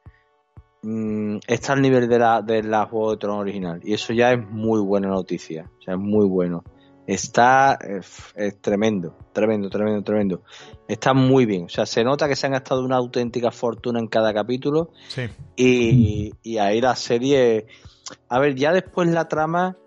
Mm, está al nivel de la, de la Juego de Tronos original. Y eso ya es muy buena noticia. O sea, es muy bueno. Está es, tremendo, tremendo, tremendo, tremendo. Está muy bien. O sea, se nota que se han gastado una auténtica fortuna en cada capítulo. Sí. Y, y ahí la serie. A ver, ya después la trama.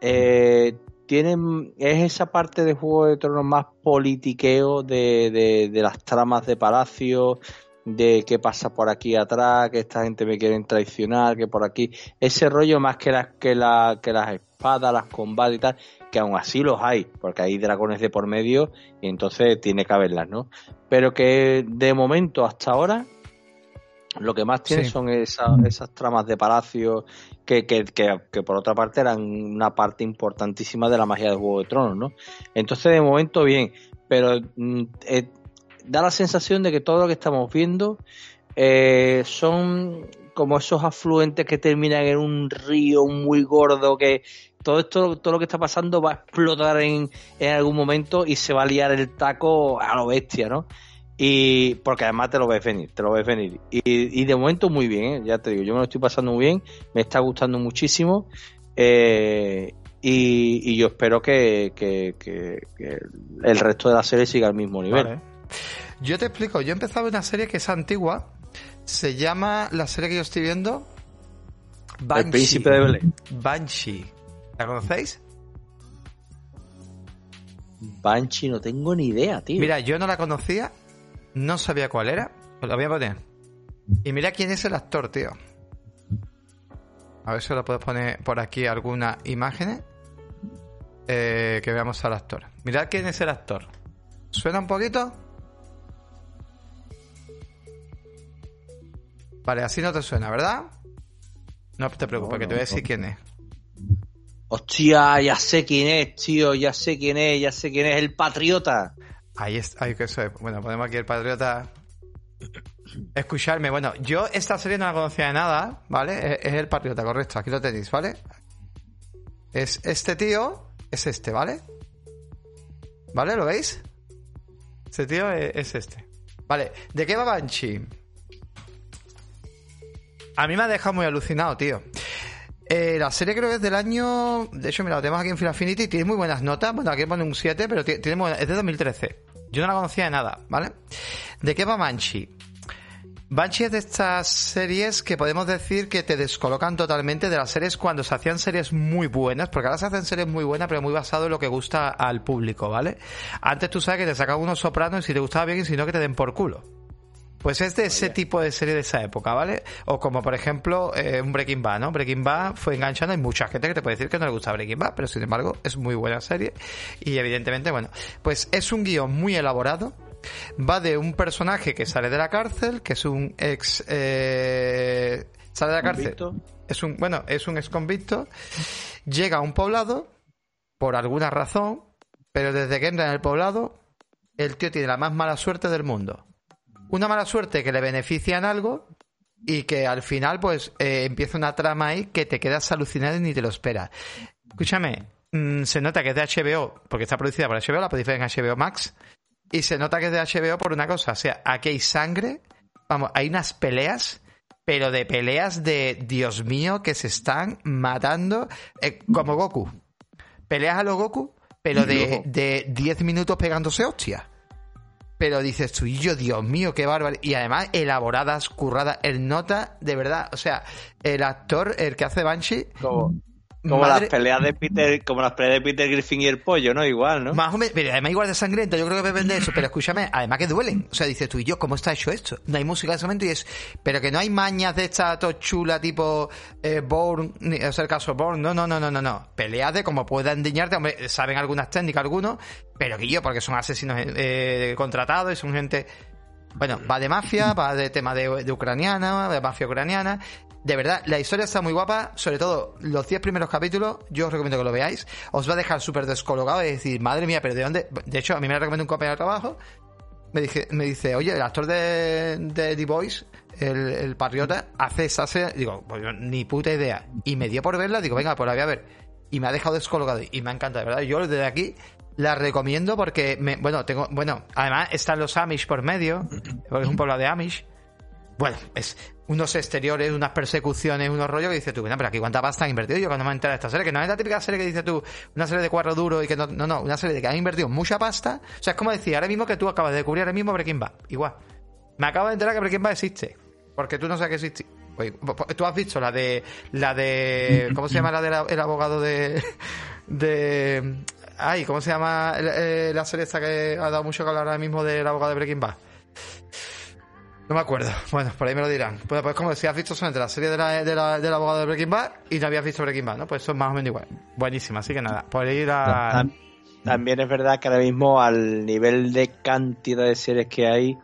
Eh, tienen, es esa parte de Juego de Tronos más politiqueo de, de, de las tramas de palacio, de qué pasa por aquí atrás, que esta gente me quiere traicionar, que por aquí, ese rollo más que las que, la, que las espadas, las combates y tal, que aún así los hay, porque hay dragones de por medio y entonces tiene que haberlas, ¿no? Pero que de momento hasta ahora lo que más tiene son esas, esas tramas de palacio que, que, que, por otra parte eran una parte importantísima de la magia del Juego de Tronos, ¿no? Entonces de momento bien, pero mm, eh, da la sensación de que todo lo que estamos viendo eh, son como esos afluentes que terminan en un río muy gordo que, todo esto, todo lo que está pasando va a explotar en, en algún momento y se va a liar el taco a lo bestia, ¿no? Y porque además te lo ves venir, te lo ves venir. Y, de momento muy bien, ¿eh? ya te digo, yo me lo estoy pasando muy bien, me está gustando muchísimo. Eh, y, yo espero que, el resto de la serie siga al mismo nivel. Yo te explico, yo he empezado una serie que es antigua, se llama, la serie que yo estoy viendo, Banshee. El príncipe de Belén. Banshee. ¿La conocéis? Banshee, no tengo ni idea, tío. Mira, yo no la conocía no sabía cuál era. Lo voy a poner. Y mira quién es el actor, tío. A ver si lo puedo poner por aquí alguna imagen. Eh, que veamos al actor. Mirad quién es el actor. ¿Suena un poquito? Vale, así no te suena, ¿verdad? No te preocupes, que te voy a decir quién es. Hostia, ya sé quién es, tío, ya sé quién es, ya sé quién es, el patriota. Ahí está, ahí que eso Bueno, ponemos aquí el patriota. Escucharme, bueno, yo esta serie no la conocía de nada, ¿vale? Es, el patriota, correcto, aquí lo tenéis, ¿vale? Es este tío, es este, ¿vale? ¿Vale? ¿Lo veis? Este tío es, este. Vale, ¿de qué va Banshee? A mí me ha dejado muy alucinado, tío. Eh, la serie creo que es del año. De hecho, mira, lo tenemos aquí en Final Affinity. Tiene muy buenas notas. Bueno, aquí pone un 7, pero tiene, es de 2013. Yo no la conocía de nada, ¿vale? ¿De qué va Banshee? Banshee es de estas series que podemos decir que te descolocan totalmente de las series cuando se hacían series muy buenas, porque ahora se hacen series muy buenas, pero muy basado en lo que gusta al público, ¿vale? Antes tú sabes que te sacaban unos sopranos y si te gustaba bien y si no que te den por culo. Pues es de ese tipo de serie de esa época, ¿vale? O como por ejemplo eh, un Breaking Bad, ¿no? Breaking Bad fue enganchando, hay mucha gente que te puede decir que no le gusta Breaking Bad, pero sin embargo es muy buena serie y evidentemente, bueno, pues es un guion muy elaborado, va de un personaje que sale de la cárcel, que es un ex... Eh, sale de la cárcel. Es un, bueno, es un ex convicto, llega a un poblado, por alguna razón, pero desde que entra en el poblado, el tío tiene la más mala suerte del mundo una mala suerte que le beneficia en algo y que al final pues eh, empieza una trama ahí que te quedas alucinado y ni te lo esperas. Escúchame, mm, se nota que es de HBO, porque está producida por HBO, la podéis ver en HBO Max, y se nota que es de HBO por una cosa, o sea, aquí hay sangre, vamos, hay unas peleas, pero de peleas de Dios mío que se están matando eh, como Goku. Peleas a los Goku, pero de 10 minutos pegándose hostia pero dices tú, y yo, Dios mío, qué bárbaro. Y además, elaboradas, curradas, el nota, de verdad, o sea, el actor, el que hace Banshee, como las peleas de Peter, como las peleas de Peter Griffin y el pollo, ¿no? Igual, ¿no? Más o menos, pero además igual de sangriento, yo creo que depende de eso, pero escúchame, además que duelen. O sea, dices tú y yo, ¿cómo está hecho esto? No hay música en ese momento y es, pero que no hay mañas de esta chula tipo eh, Bourne, o sea, el caso Bourne, no, no, no, no, no, no. Peleas de como puedan diñarte, hombre, saben algunas técnicas algunos, pero que yo, porque son asesinos eh, contratados y son gente bueno, va de mafia, va de tema de, de ucraniana, de mafia ucraniana, de verdad, la historia está muy guapa, sobre todo los 10 primeros capítulos, yo os recomiendo que lo veáis, os va a dejar súper descolocado y decir, madre mía, pero ¿de dónde? De hecho, a mí me lo recomendó un compañero de trabajo, me, dije, me dice, oye, el actor de, de The Voice, el, patriota, hace esa serie, digo, pues ni puta idea, y me dio por verla, digo, venga, pues la voy a ver, y me ha dejado descolocado, y me encanta, de verdad, yo desde aquí la recomiendo porque, me, bueno, tengo, bueno, además están los Amish por medio, porque es un pueblo de Amish, bueno, es unos exteriores, unas persecuciones, unos rollos que dices tú, bueno, pero aquí cuánta pasta han invertido yo cuando me enterado de esta serie, que no es la típica serie que dices tú, una serie de cuatro duros y que no, no, no, una serie de que han invertido mucha pasta. O sea, es como decir, ahora mismo que tú acabas de descubrir ahora mismo Breaking Bad. Igual. Me acabo de enterar que Breaking Bad existe. Porque tú no sabes que existe. Pues, tú has visto la de, la de, ¿cómo se llama la del abogado de, de, ay, ¿cómo se llama eh, la serie esta que ha dado mucho hablar ahora mismo del abogado de Breaking Bad? No me acuerdo. Bueno, por ahí me lo dirán. Pues, pues como si has visto solamente la serie de la, de la, del abogado de Breaking Bad y no habías visto Breaking Bad, ¿no? Pues eso es más o menos igual. Buenísima, así que nada, por ir a... También es verdad que ahora mismo al nivel de cantidad de series que hay,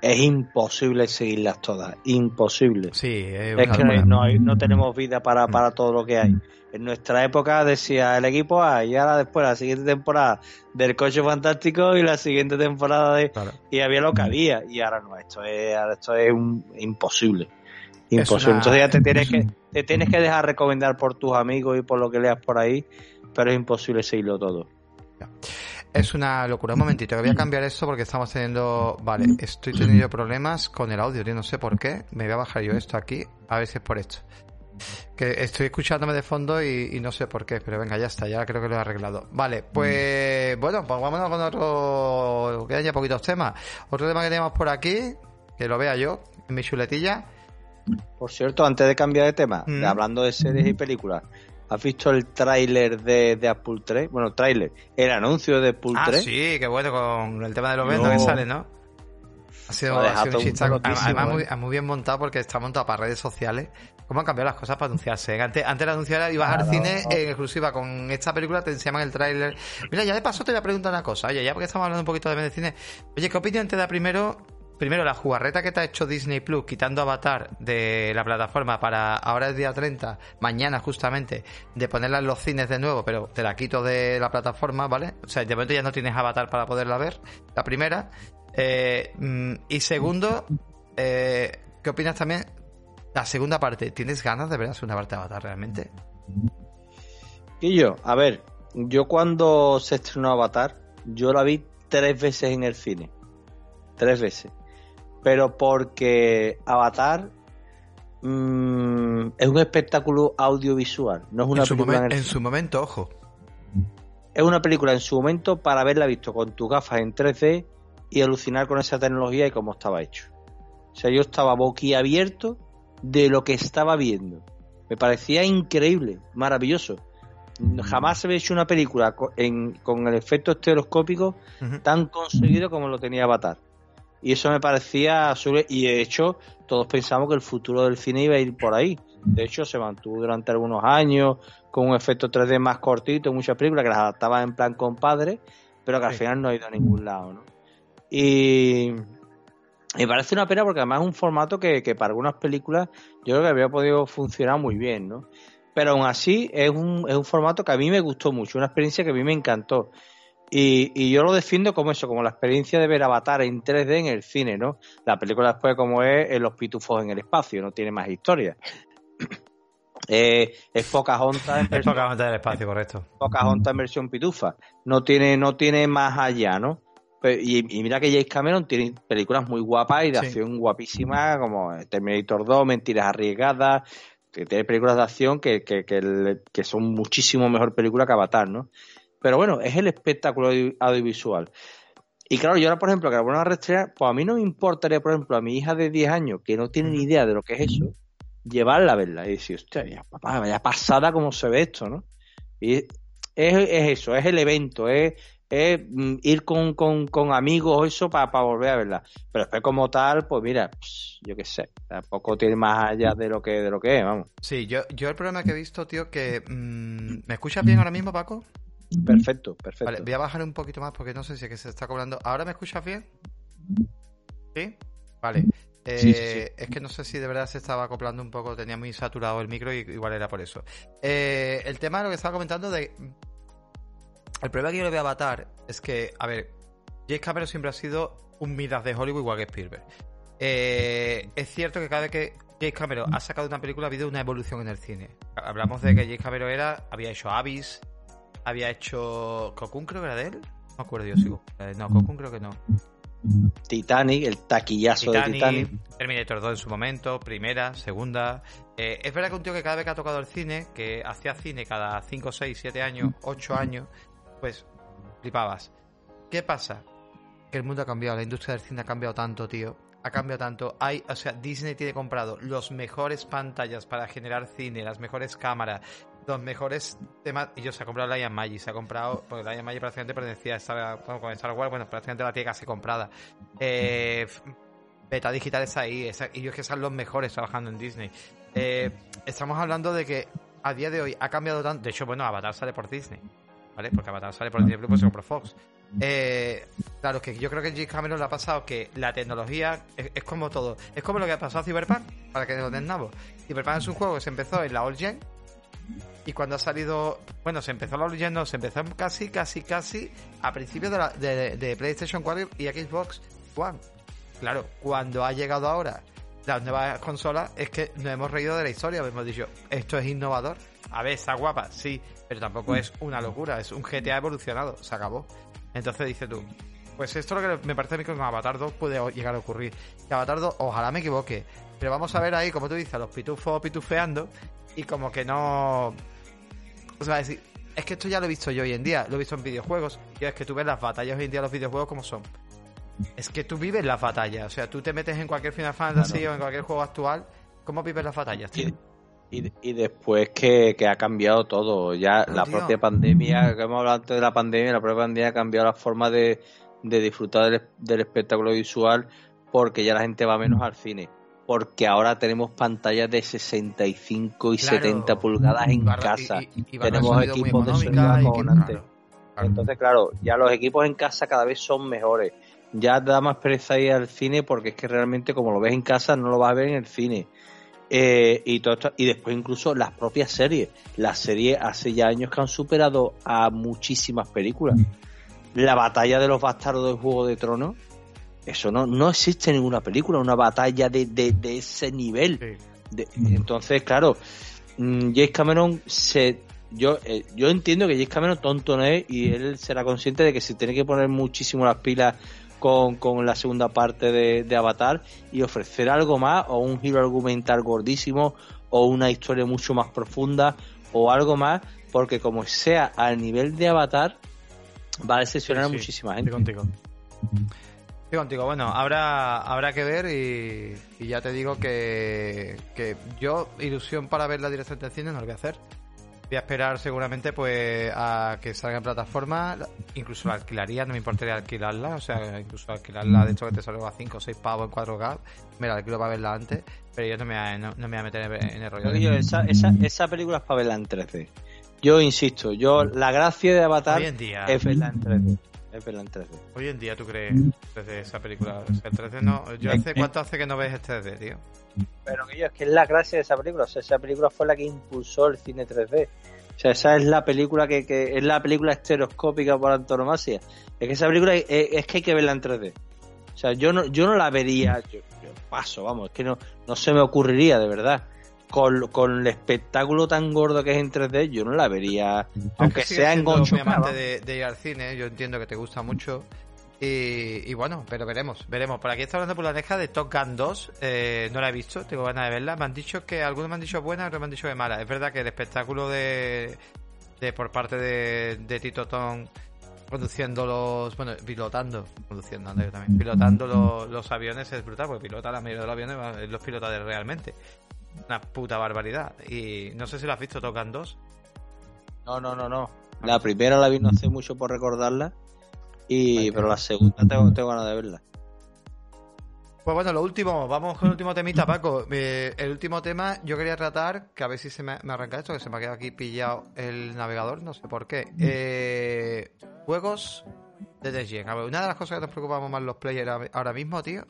es imposible seguirlas todas. Imposible. Sí, es, que no, no, tenemos vida para, para todo lo que hay. En nuestra época decía el equipo A y ahora después la siguiente temporada del coche fantástico y la siguiente temporada de y había lo que había y ahora no esto es esto es un, imposible. Imposible. Entonces ya te tienes, que, te tienes que dejar recomendar por tus amigos y por lo que leas por ahí, pero es imposible seguirlo todo. Es una locura. Un momentito, que voy a cambiar esto porque estamos teniendo. Vale, estoy teniendo problemas con el audio, yo no sé por qué. Me voy a bajar yo esto aquí, a ver si es por esto. Que estoy escuchándome de fondo y, no sé por qué, pero venga, ya está, ya creo que lo he arreglado. Vale, pues bueno, pues vámonos con otro. Quedan ya poquitos temas. Otro tema que tenemos por aquí, que lo vea yo, en mi chuletilla. Por cierto, antes de cambiar de tema, mm. hablando de series y películas, ¿Has visto el tráiler de, de, Apple 3? Bueno, tráiler, el anuncio de Apple ah, 3. sí, qué bueno, con el tema de los ventas que sale, ¿no? Ha sido, ha sido un chiste, además muy, ¿eh? muy, bien montado porque está montado para redes sociales. ¿Cómo han cambiado las cosas para anunciarse? Antes, antes de anunciar ibas al cine en exclusiva con esta película, te enseñaban el tráiler. Mira, ya de paso te voy a preguntar una cosa. Oye, ya porque estamos hablando un poquito de medicina. Oye, ¿qué opinión te da primero primero, la jugarreta que te ha hecho Disney Plus quitando Avatar de la plataforma para ahora es día 30, mañana justamente, de ponerla en los cines de nuevo, pero te la quito de la plataforma, ¿vale? O sea, de momento ya no tienes Avatar para poderla ver, la primera. Eh, mm, y segundo, eh, ¿qué opinas también? La segunda parte, ¿tienes ganas de ver la segunda parte de Avatar realmente? Y yo, a ver, yo cuando se estrenó Avatar, yo la vi tres veces en el cine. Tres veces pero porque Avatar mm, es un espectáculo audiovisual, no es una película en, su momento, ojo. Es una película en su momento para haberla visto con tus gafas en 3D y alucinar con esa tecnología y cómo estaba hecho. O sea, yo estaba boquiabierto de lo que estaba viendo. Me parecía increíble, maravilloso. Jamás se había hecho una película con, el efecto estereoscópico tan conseguido como lo tenía Avatar. Y eso me parecía y de hecho todos pensamos que el futuro del cine iba a ir por ahí. De hecho se mantuvo durante algunos años con un efecto 3D más cortito, muchas películas que las adaptaban en plan compadre, pero que al final no ha ido a ningún lado, ¿no? Y me parece una pena porque además es un formato que, que para algunas películas yo creo que habría podido funcionar muy bien, ¿no? Pero aún así es un, es un formato que a mí me gustó mucho, una experiencia que a mí me encantó. Y, yo lo defiendo como eso, como la experiencia de ver Avatar en 3D en el cine, ¿no? La película después como es Los pitufos en el espacio, no tiene más historia. eh, es Pocahontas en versión... Es del espacio, correcto. Pocahontas en versión pitufa. No tiene, no tiene más allá, ¿no? Y, mira que James Cameron tiene películas muy guapas y de acción guapísimas, como Terminator 2, Mentiras Arriesgadas, que tiene películas de acción que, que, que, que son muchísimo mejor película que Avatar, ¿no? Pero bueno, es el espectáculo audiovisual. Y claro, yo ahora, por ejemplo, que la vuelvan a restrenar, pues a mí no me importaría, por ejemplo, a mi hija de 10 años, que no tiene ni idea de lo que es eso, llevarla a verla y decir, hostia, papá, vaya pasada como se ve esto, ¿no? Y es, eso, es el evento, es, mm, ir con, con, amigos eso para, volver a verla. Pero después como tal, pues mira, yo qué sé, tampoco tiene más allá de lo que de lo que es, vamos. Sí, yo, yo el problema que he visto, tío, que... Mm, ¿Me escuchas bien ahora mismo, Paco? Perfecto, perfecto. Vale, voy a bajar un poquito más porque no sé si es que se está cobrando. ¿Ahora me escuchas bien? ¿Sí? Vale. Eh, es que no sé si de verdad se estaba acoplando un poco, tenía muy saturado el micro y igual era por eso. Eh, el tema de lo que estaba comentando de... El problema que yo le voy a Avatar es que, a ver, James Cameron siempre ha sido un Midas de Hollywood igual que Spielberg. Eh, es cierto que cada vez que James Cameron ha sacado una película ha habido una evolución en el cine. Hablamos de que James Cameron era, había hecho Abyss, había hecho Cocoon, creo que era de él. No me acuerdo yo, sigo. Eh, no, Cocoon creo que no. Titanic, el taquillazo de Titanic. Terminator 2 en su momento, primera, segunda. Eh, es verdad que un tío que cada vez que ha tocado el cine, que hacía cine cada 5, 6, 7 años, 8 años, pues flipabas. ¿Qué pasa? Que el mundo ha cambiado, la industria del cine ha cambiado tanto, tío. Ha cambiado tanto. Hay, o sea, Disney tiene comprado los mejores pantallas para generar cine, las mejores cámaras, los mejores temas. Y yo se ha comprado la Ian Magic, se ha comprado, porque la Ian Magic prácticamente pertenecía a Star, bueno, con Star Wars, bueno, prácticamente la tiene casi comprada. Eh, beta digital está ahí, y yo es que son los mejores trabajando en Disney. Eh, estamos hablando de que a día de hoy ha cambiado tanto. De hecho, bueno, Avatar sale por Disney, ¿vale? Porque Avatar sale por Disney Plus, pues se compró Fox. Eh, claro, que yo creo que James Cameron le ha pasado que la tecnología es, como todo. Es como lo que ha pasado a Cyberpunk, para que lo entendamos. Cyberpunk es un juego que se empezó en la Old Gen, y cuando ha salido, bueno, se empezó la leyenda, se empezó casi, casi, casi a principios de, de, PlayStation 4 y Xbox One. Claro, cuando ha llegado ahora las nuevas consolas es que nos hemos reído de la historia, hemos dicho, esto es innovador. A ver, está guapa, sí, pero tampoco es una locura, es un GTA evolucionado, se acabó. Entonces dice tú, pues esto es lo que me parece a mí que con Avatar 2 puede llegar a ocurrir. Que Avatar 2, ojalá me equivoque, pero vamos a ver ahí, como tú dices, a los pitufos pitufeando y como que no... O sea, es, es que esto ya lo he visto yo hoy en día, lo he visto en videojuegos, y es que tú ves las batallas hoy en día los videojuegos como son es que tú vives la batalla. O sea, tú te metes en cualquier Final Fantasy o en cualquier juego actual. ¿Cómo vives las batallas, tío? Y, y, después que, ha cambiado todo. Ya la propia pandemia, que hemos hablado antes de la pandemia, la propia pandemia ha cambiado la forma de, disfrutar del, espectáculo visual porque ya la gente va menos al cine. Porque ahora tenemos pantallas de 65 y 70 pulgadas en casa. tenemos equipos de sonido Entonces, claro, ya los equipos en casa cada vez son mejores ya da más pereza ir al cine porque es que realmente como lo ves en casa no lo vas a ver en el cine. Eh, y todo y después incluso las propias series. Las series hace ya años que han superado a muchísimas películas. La batalla de los bastardos del Juego de Tronos, eso no, no existe en ninguna película, una batalla de, de, ese nivel. entonces, claro, mm, James Cameron se yo, eh, yo entiendo que James Cameron tonto no es y él será consciente de que se tiene que poner muchísimo las pilas con, la segunda parte de, Avatar y ofrecer algo más o un giro argumental gordísimo o una historia mucho más profunda o algo más porque como sea al nivel de Avatar va a decepcionar a muchísima gente. Contigo. Estoy contigo. Bueno, habrá, habrá que ver y, ya te digo que, que yo ilusión para ver la dirección de cine no lo voy a hacer Voy a esperar seguramente pues a que salga en plataforma, incluso la alquilaría, no me importaría alquilarla, o sea, incluso alquilarla de hecho que te salga a 5 o 6 pavos en 4K, me la alquilo para verla antes, pero yo no me, no, me voy a meter en el rollo. esa, esa, esa película es para verla en 13. Yo insisto, yo la gracia de Avatar es verla en 13. Es verla en 13. Hoy en día, ¿tú crees desde esa película? O sea, 13 no, yo hace, ¿cuánto hace que no ves este 3D, tío? Pero que yo, es que es la gracia de esa película. O sea, esa película fue la que impulsó el cine 3D. O sea, esa es la película que, que es la película estereoscópica por antonomasia. Es que esa película es, que hay que verla en 3D. O sea, yo no, yo no la vería, yo, paso, vamos, es que no, no se me ocurriría de verdad. Con, con, el espectáculo tan gordo que es en 3D, yo no la vería, aunque sea en goncho. de, de ir al cine, yo entiendo que te gusta mucho y, bueno, pero veremos, veremos. Por aquí está hablando por la deja de Top Gun 2. Eh, no la he visto, tengo ganas de verla. Me han dicho que algunos me han dicho buena, otros me han dicho que mala. Es verdad que el espectáculo de, de por parte de, de Tito Tom conduciendo los. Bueno, pilotando. Conduciendo, también. Pilotando los, los, aviones es brutal, porque pilota la mayoría de los aviones, los pilota de realmente. Una puta barbaridad. Y no sé si lo has visto Gun 2. No, no, no, no. La primera la vi no hace mucho por recordarla. Y, pero la segunda tengo, tengo ganas de verla. Pues bueno, lo último, vamos con el último temita, Paco. Eh, el último tema yo quería tratar, que a ver si se me, arranca esto, que se me ha quedado aquí pillado el navegador, no sé por qué. Eh, juegos de The A ver, una de las cosas que nos preocupamos más los players ahora mismo, tío,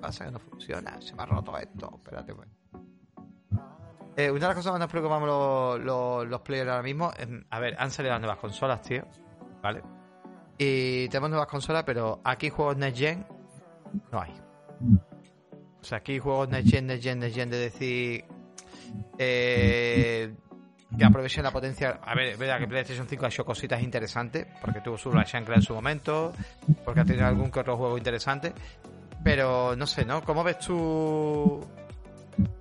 pasa que no funciona, se me ha roto esto, espérate, pues. Eh, una de las cosas que nos preocupamos los, los players ahora mismo, a ver, han salido las nuevas consolas, tío, ¿vale? Y tenemos nuevas consolas, pero aquí juegos Next Gen no hay. O sea, aquí juegos Next Gen, Next Gen, Next Gen de decir eh, que aprovechen la potencia. A ver, es verdad que PlayStation 5 ha hecho cositas interesantes, porque tuvo su Shankla en su momento, porque ha tenido algún que otro juego interesante. Pero no sé, ¿no? ¿Cómo ves tú?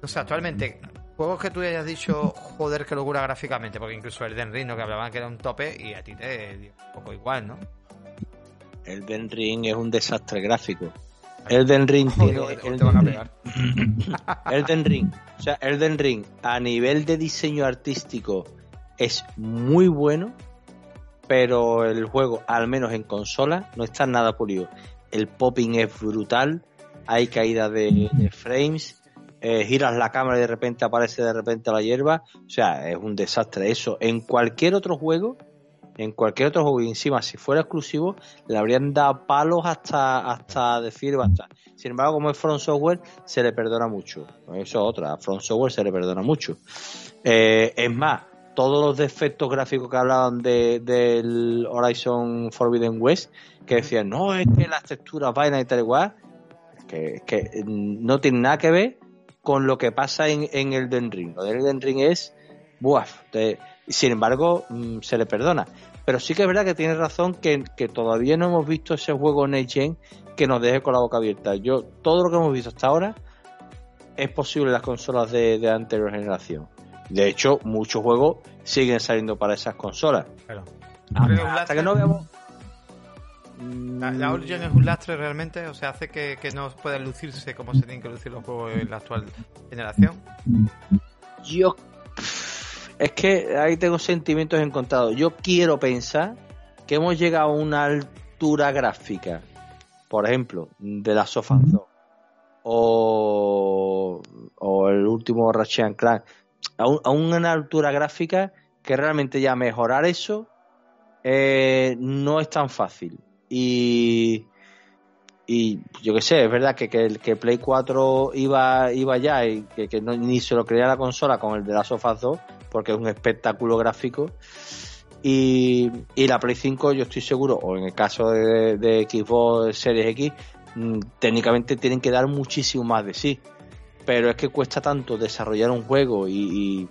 No sé, actualmente, juegos que tú hayas dicho, joder, que locura gráficamente, porque incluso el Den Ring, ¿no? que hablaban que era un tope, y a ti te dio un poco igual, ¿no? Elden Ring es un desastre gráfico. Elden Ring tiene. Elden, Ring. O sea, Elden Ring a nivel de diseño artístico es muy bueno, pero el juego, al menos en consola, no está nada pulido. El popping es brutal, hay caída de, frames, eh, giras la cámara y de repente aparece de repente la hierba. O sea, es un desastre. Eso en cualquier otro juego en cualquier otro juego y encima si fuera exclusivo le habrían dado palos hasta hasta decir basta. Sin embargo, como es Front Software, se le perdona mucho. Eso es otra, Front Software se le perdona mucho. Eh, es más, todos los defectos gráficos que hablaban de, del Horizon Forbidden West, que decían, no, es que las texturas vainas y tal igual, que, que no tiene nada que ver con lo que pasa en, en Den Ring. Lo del Den Ring es, buaf, sin embargo, mm, se le perdona. Pero sí que es verdad que tiene razón que, todavía no hemos visto ese juego en Gen que nos deje con la boca abierta. Yo, todo lo que hemos visto hasta ahora es posible en las consolas de, de anterior generación. De hecho, muchos juegos siguen saliendo para esas consolas. hasta que no veamos. La, la, Origin es un lastre realmente, o sea, hace que, que no puedan lucirse como se tienen que lucir los juegos en la actual generación. Yo es que ahí tengo sentimientos encontrados. Yo quiero pensar que hemos llegado a una altura gráfica, por ejemplo, de la Sofá o, o el último Ratchet Clank, a, a, una altura gráfica que realmente ya mejorar eso eh, no es tan fácil. Y, y yo qué sé, es verdad que, que, que Play 4 iba, iba ya y que, no, ni se lo creía la consola con el de la Sofá 2, porque es un espectáculo gráfico. Y, la Play 5 yo estoy seguro, o en el caso de, de Xbox Series X, mm, técnicamente tienen que dar muchísimo más de sí. Pero es que cuesta tanto desarrollar un juego y,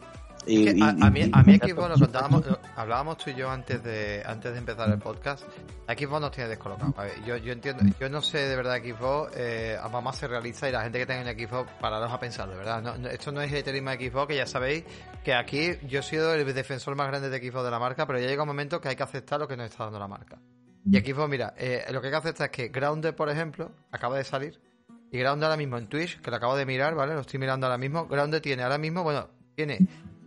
a, mí, a mí Xbox nos contábamos, hablábamos tú y yo antes de antes de empezar el podcast. Xbox nos tiene descolocado. yo, yo entiendo, yo no sé de verdad Xbox, eh, más se realiza y la gente que tenga en Xbox pararos a pensar, de verdad. No, esto no es el de Xbox, que ya sabéis que aquí yo he sido el defensor más grande de Xbox de la marca, pero ya llega un momento que hay que aceptar lo que nos está dando la marca. Y Xbox, mira, eh, lo que hay que aceptar es que Grounded, por ejemplo, acaba de salir. Y Grounded ahora mismo en Twitch, que lo acabo de mirar, ¿vale? Lo estoy mirando ahora mismo. Grounded tiene ahora mismo, bueno, tiene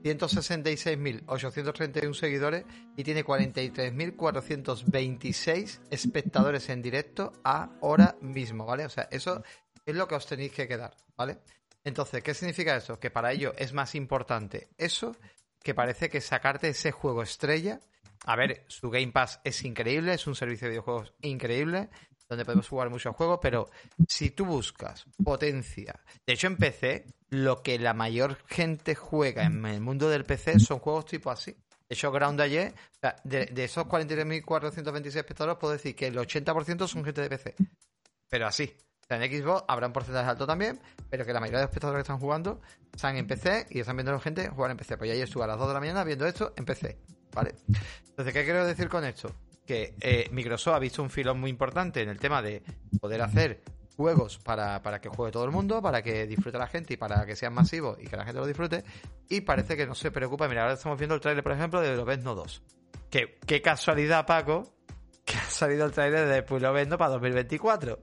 166.831 seguidores y tiene 43.426 espectadores en directo ahora mismo, ¿vale? O sea, eso es lo que os tenéis que quedar, ¿vale? Entonces, ¿qué significa eso? Que para ello es más importante eso que parece que sacarte ese juego estrella. A ver, su Game Pass es increíble, es un servicio de videojuegos increíble, donde podemos jugar muchos juegos, pero si tú buscas potencia, de hecho en PC, lo que la mayor gente juega en el mundo del PC son juegos tipo así. De hecho, Ground ayer, de, de esos 43.426 espectadores, puedo decir que el 80% son gente de PC. Pero así. O sea, en Xbox habrá un porcentaje alto también, pero que la mayoría de espectadores que están jugando están en PC y están viendo a la gente jugar en PC. Pues ya ayer estuve a las 2 de la mañana viendo esto en PC. ¿Vale? Entonces, ¿qué quiero decir con esto? que eh, Microsoft ha visto un filón muy importante en el tema de poder hacer juegos para, para, que juegue todo el mundo, para que disfrute la gente y para que sean masivos y que la gente lo disfrute. Y parece que no se preocupa. Mira, ahora estamos viendo el trailer, por ejemplo, de Lobezno 2. Que, qué casualidad, Paco, que ha salido el trailer de Lobezno para 2024.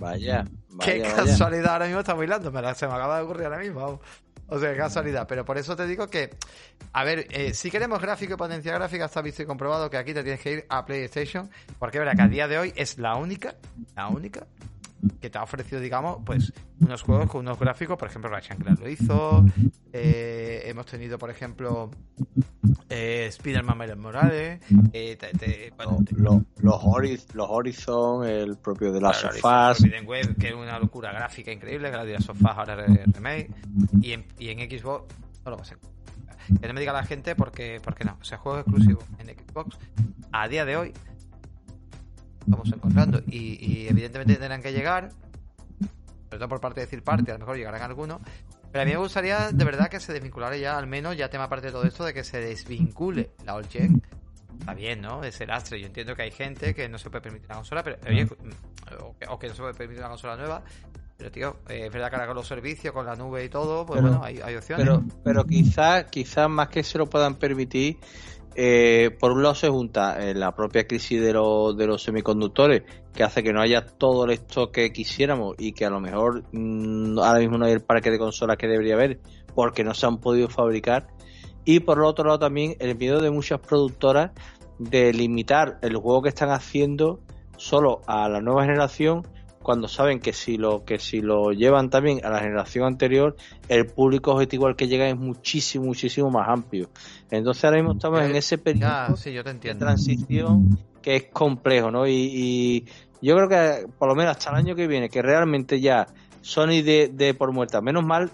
Vaya, vaya. Qué casualidad ahora mismo está bailando. Me se me acaba de ocurrir ahora mismo. O sea, casualidad. Pero por eso te digo que, a ver, eh, si queremos gráfico y potencia gráfica, está visto y comprobado que aquí te tienes que ir a PlayStation. Porque, verdad que a día de hoy es la única, la única que te ha ofrecido, digamos, pues unos juegos con unos gráficos, por ejemplo, Ratchet Clank lo hizo, eh, hemos tenido, por ejemplo, eh, Spider-Man Miles Morales, eh, los, Horizon, el propio de las sofás, que es una locura gráfica increíble, que la de las sofás ahora remake, y en, y en Xbox no lo va a. Que no me diga la gente porque, porque no, o sea, juegos exclusivos en Xbox a día de hoy vamos encontrando. Y, evidentemente tendrán que llegar, sobre todo por parte de decir parte, a lo mejor llegarán algunos. Pero a mí me gustaría de verdad que se desvinculara ya, al menos ya tema parte de todo esto, de que se desvincule la old gen. Está bien, ¿no? Es el astre. Yo entiendo que hay gente que no se puede permitir la consola, pero oye, o, que, no se puede permitir una consola nueva. Pero tío, eh, es verdad que ahora con los servicios, con la nube y todo, pues bueno, hay, hay opciones. Pero, pero quizás quizás más que se lo puedan permitir, eh, por un lado se junta eh, la propia crisis de, de los semiconductores, que hace que no haya todo el stock que quisiéramos y que a lo mejor mm, ahora mismo no hay el parque de consolas que debería haber porque no se han podido fabricar. Y por otro lado también el miedo de muchas productoras de limitar el juego que están haciendo solo a la nueva generación cuando saben que si lo que si lo llevan también a la generación anterior, el público objetivo al que llega es muchísimo, muchísimo más amplio. Entonces ahora mismo estamos en ese periodo de transición que es complejo, ¿no? Y, yo creo que por lo menos hasta el año que viene, que realmente ya Sony de, por muerta, menos mal,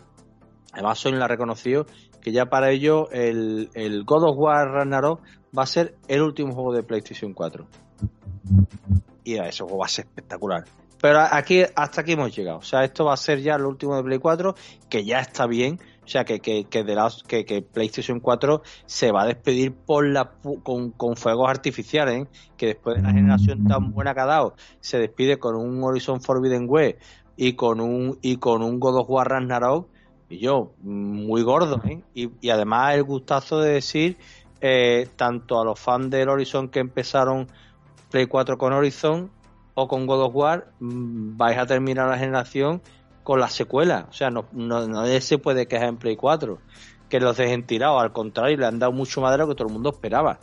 además Sony la ha reconocido, que ya para ello el, el God of War Ragnarok va a ser el último juego de PlayStation 4. Y a eso va a ser espectacular Pero aquí, hasta aquí hemos llegado. O sea, esto va a ser ya lo último de Play 4, que ya está bien. O sea, que, que, que, de que, que, PlayStation 4 se va a despedir por la, con, con fuegos artificiales, ¿eh? que después de la generación tan buena que ha dado, se despide con un Horizon Forbidden West y con un, y con un God of War Ragnarok, y yo, muy gordo, ¿eh? y, y además el gustazo de decir, eh, tanto a los fans del Horizon que empezaron Play 4 con Horizon, o con God of War mm, vais a terminar la generación con la secuela. O sea, no, no, se puede quejar en Play 4 que los dejen tirados. Al contrario, le han dado mucho más de lo que todo el mundo esperaba.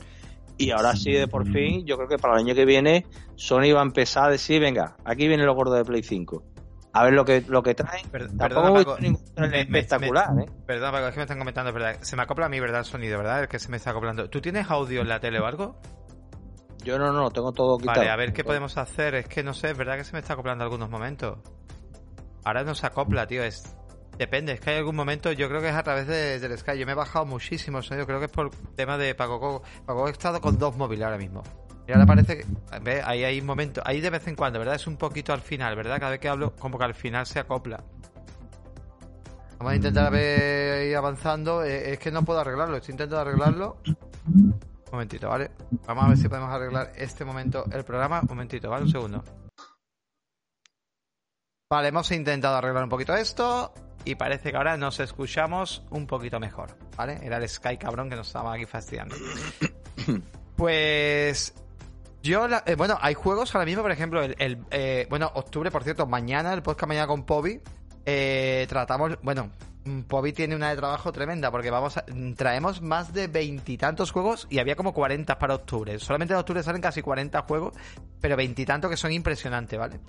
Y ahora sí, de por fin, yo creo que para el año que viene, Sony va a empezar a decir, venga, aquí viene lo gordo de Play 5. A ver lo que, lo que traen. Tampoco espectacular, ¿eh? Perdón, Paco, es que me están comentando, verdad. Se me acopla a mí, ¿verdad? El sonido, ¿verdad? El que se me está acoplando. ¿Tú tienes audio en la tele o algo? Yo no, no, tengo todo quitado. Vale, a ver qué podemos hacer. Es que no sé, es verdad que se me está acoplando algunos momentos. Ahora no se acopla, tío. Es... Depende, es que hay algún momento, yo creo que es a través de, del Sky. Yo me he bajado muchísimo el sonido, creo que es por tema de Paco Coco. Paco he estado con dos móviles ahora mismo. Y ahora parece que. ¿ves? Ahí hay momentos. Ahí de vez en cuando, ¿verdad? Es un poquito al final, ¿verdad? Cada vez que hablo, como que al final se acopla. Vamos a intentar ver ir avanzando. Eh, es que no puedo arreglarlo, estoy intentando arreglarlo momentito, ¿vale? Vamos a ver si podemos arreglar este momento el programa. Un momentito, ¿vale? Un segundo. Vale, hemos intentado arreglar un poquito esto y parece que ahora nos escuchamos un poquito mejor, ¿vale? Era el Sky cabrón que nos estaba aquí fastidiando. Pues yo, eh, bueno, hay juegos ahora mismo, por ejemplo, el, eh, bueno, octubre, por cierto, mañana, el podcast mañana con Pobi, eh, tratamos, bueno, Pobi tiene una de trabajo tremenda porque vamos mm, traemos más de veintitantos juegos y había como 40 para octubre. Solamente en octubre salen casi 40 juegos, pero veintitantos que son impresionantes, ¿vale?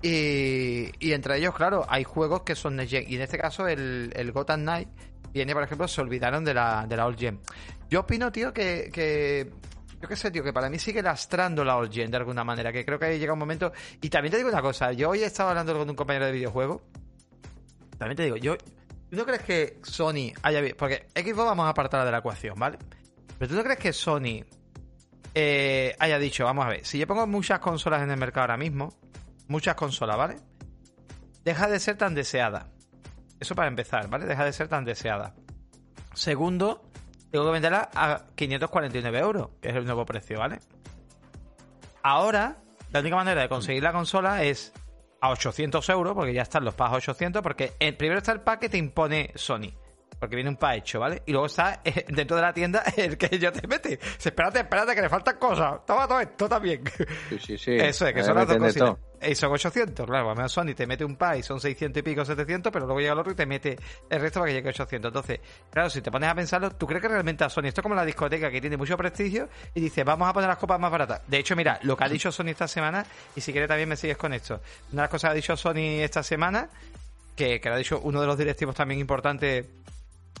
Y, y, entre ellos, claro, hay juegos que son Next Gen. Y en este caso, el, el Gotham Knight viene, por ejemplo, se olvidaron de la, de la Old Gen. Yo opino, tío, que, que yo qué sé, tío, que para mí sigue lastrando la Old Gen de alguna manera, que creo que llega un momento... Y también te digo una cosa, yo hoy he estado hablando con un compañero de videojuego, también te digo, yo ¿Tú no crees que Sony haya Porque Xbox vamos a apartar de la ecuación, ¿vale? Pero tú no crees que Sony eh, haya dicho, vamos a ver, si yo pongo muchas consolas en el mercado ahora mismo, muchas consolas, ¿vale? Deja de ser tan deseada. Eso para empezar, ¿vale? Deja de ser tan deseada. Segundo, tengo que venderla a 549 euros, que es el nuevo precio, ¿vale? Ahora, la única manera de conseguir la consola es a 800 euros, porque ya están los packs a 800, porque el, primero está el pack que te impone Sony. Porque viene un pack hecho, ¿vale? Y luego está eh, dentro de la tienda el que yo te mete. Espérate, espérate, que le faltan cosas. Toma todo esto también. Sí, sí, sí. Eso es, que son las dos cositas. Y son 800, claro. A menos Sony te mete un pack y son 600 y pico, 700, pero luego llega el otro y te mete el resto para que llegue a 800. Entonces, claro, si te pones a pensarlo, ¿tú crees que realmente a Sony esto es como la discoteca que tiene mucho prestigio y dice, vamos a poner las copas más baratas? De hecho, mira, lo que ha dicho Sony esta semana, y si quieres también me sigues con esto. Una de las cosas que ha dicho Sony esta semana, que, que lo ha dicho uno de los directivos también importantes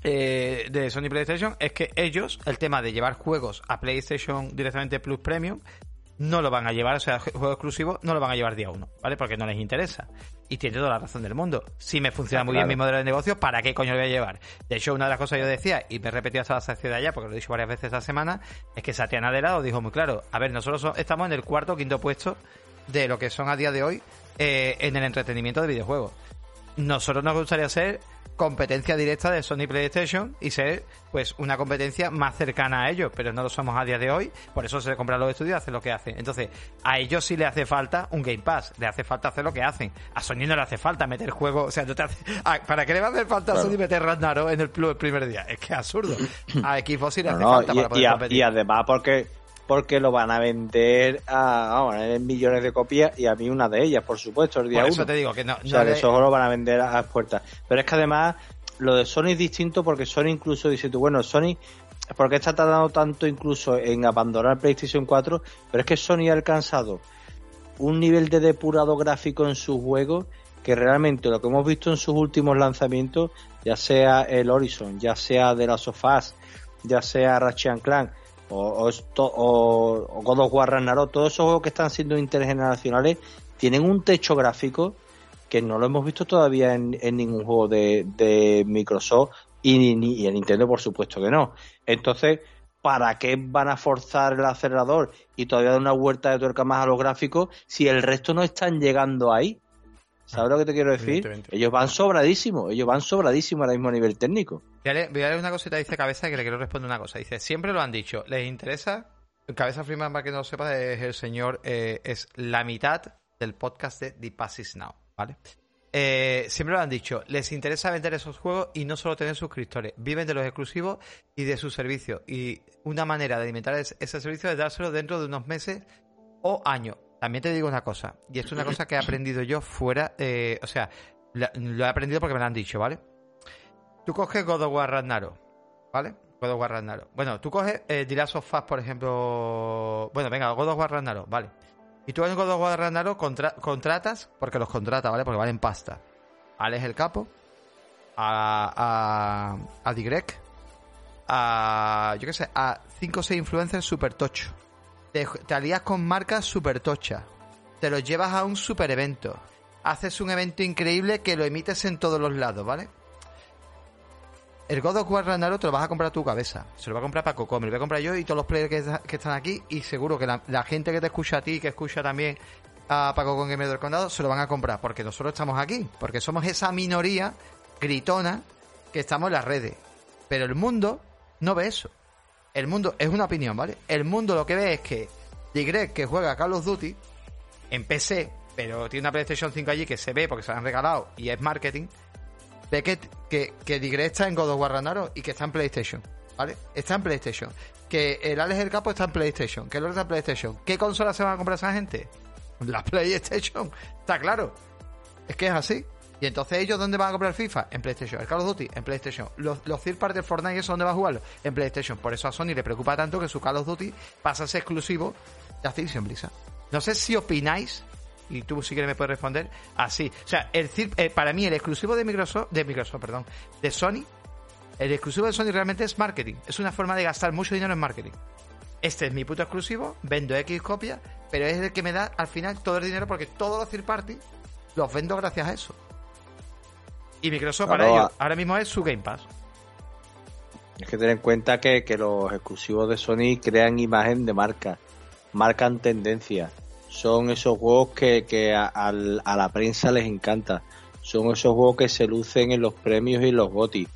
eh, de Sony PlayStation es que ellos, el tema de llevar juegos a PlayStation directamente Plus Premium, no lo van a llevar, o sea, juego exclusivo, no lo van a llevar día uno, ¿vale? Porque no les interesa. Y tiene toda la razón del mundo. Si me funciona muy bien mi modelo de negocio, ¿para qué coño lo voy a llevar? De hecho, una de las cosas que yo decía, y me he repetido hasta la saciedad allá, porque lo he dicho varias veces esta semana, es que Satya Nadella lo dijo muy claro. A ver, nosotros estamos en el cuarto o quinto puesto de lo que son a día de hoy eh, en el entretenimiento de videojuegos. Nosotros nos gustaría ser competencia directa de Sony PlayStation y ser pues una competencia más cercana a ellos, pero no lo somos a día de hoy, por eso se compran los estudios y hacen lo que hacen. Entonces, a ellos sí le hace falta un Game Pass, le hace falta hacer lo que hacen. A Sony no le hace falta meter juego, o sea, no te hace... ¿para qué le va a hacer falta a Sony meter Ragnarok en el, el primer día? Es que es absurdo. A Xbox sí le hace falta para poder competir. y además porque porque lo van a vender a, vamos, millones de copias y a mí una de ellas, por supuesto, el día por eso te digo que no. o sea, que eso lo van a vender a las puertas. Pero es que además, lo de Sony es distinto porque Sony incluso dice tú, bueno, Sony, ¿por qué está tardando tanto incluso en abandonar PlayStation 4? Pero es que Sony ha alcanzado un nivel de depurado gráfico en sus juegos que realmente lo que hemos visto en sus últimos lanzamientos, ya sea el Horizon, ya sea de las sofás, ya sea Ratchet Clank, o, o, God of War Ragnarok, todos esos juegos que están siendo intergeneracionales tienen un techo gráfico que no lo hemos visto todavía en, ningún juego de, Microsoft y, ni, y en Nintendo por supuesto que no. Entonces, ¿para qué van a forzar el acelerador y todavía dar una vuelta de tuerca más a los gráficos si el resto no están llegando ahí? ¿Sabes lo que te quiero decir? Ellos van sobradísimos, ellos van sobradísimos ahora mismo a nivel técnico. Voy a leer una cosita, dice Cabeza, que le quiero responder una cosa. Dice, siempre lo han dicho, ¿les interesa? Cabeza Freeman, para que no lo sepa, es el señor, eh, es la mitad del podcast de The Passes Now, ¿vale? Eh, siempre lo han dicho, les interesa vender esos juegos y no solo tener suscriptores, viven de los exclusivos y de sus servicios. Y una manera de alimentar ese servicio es dárselo dentro de unos meses o años. También te digo una cosa, y esto es una cosa que he aprendido yo fuera, eh, o sea, lo he aprendido porque me lo han dicho, ¿vale? Tú coges God of War Ragnarok, ¿vale? God of War Ragnarok. Bueno, tú coges eh, The of Us, por ejemplo. Bueno, venga, God of War Ragnarok, vale. Y tú en God of War Ragnarok contratas, porque los contrata, ¿vale? Porque valen pasta. Alex el Capo, a, a, a Digrek, a, yo qué sé, a 5 o 6 influencers super tocho. Te, te alías con marcas super tochas. Te los llevas a un super evento. Haces un evento increíble que lo emites en todos los lados, ¿vale? El God of War Ragnarok te lo vas a comprar a tu cabeza. Se lo va a comprar Paco Me lo voy a comprar yo y todos los players que, están aquí. Y seguro que la, gente que te escucha a ti, que escucha también a Paco con Game del Condado, se lo van a comprar. Porque nosotros estamos aquí. Porque somos esa minoría gritona que estamos en las redes. Pero el mundo no ve eso. El mundo es una opinión, ¿vale? El mundo lo que ve es que Digreg, que juega Call of Duty en PC, pero tiene una PlayStation 5 allí que se ve porque se la han regalado y es marketing ve que, que, que está en God of War Ragnarok y que está en PlayStation. ¿Vale? Está en PlayStation. Que el Alex el Capo está en PlayStation. Que el está en PlayStation. ¿Qué consola se van a comprar esa gente? La PlayStation. Está claro. Es que es así. Y entonces ellos, ¿dónde van a comprar FIFA? En PlayStation. El Call of Duty, en PlayStation. Los, los third party de Fortnite, ¿eso dónde va a jugarlo? En PlayStation. Por eso a Sony le preocupa tanto que su Call of Duty pasa a ser exclusivo de Activision Blizzard. No sé si opináis y tú si quieres me puedes responder así. O sea, el, eh, para mí el exclusivo de Microsoft, de Microsoft, perdón, de Sony, el exclusivo de Sony realmente es marketing. Es una forma de gastar mucho dinero en marketing. Este es mi puto exclusivo, vendo X copias, pero es el que me da al final todo el dinero porque todos los third party los vendo gracias a eso. Y Microsoft para ellos ahora mismo es su Game Pass. Es que tener en cuenta que, que los exclusivos de Sony crean imagen de marca, marcan tendencia son esos juegos que, a, la prensa les encanta. Son esos juegos que se lucen en los premios y los GOTY.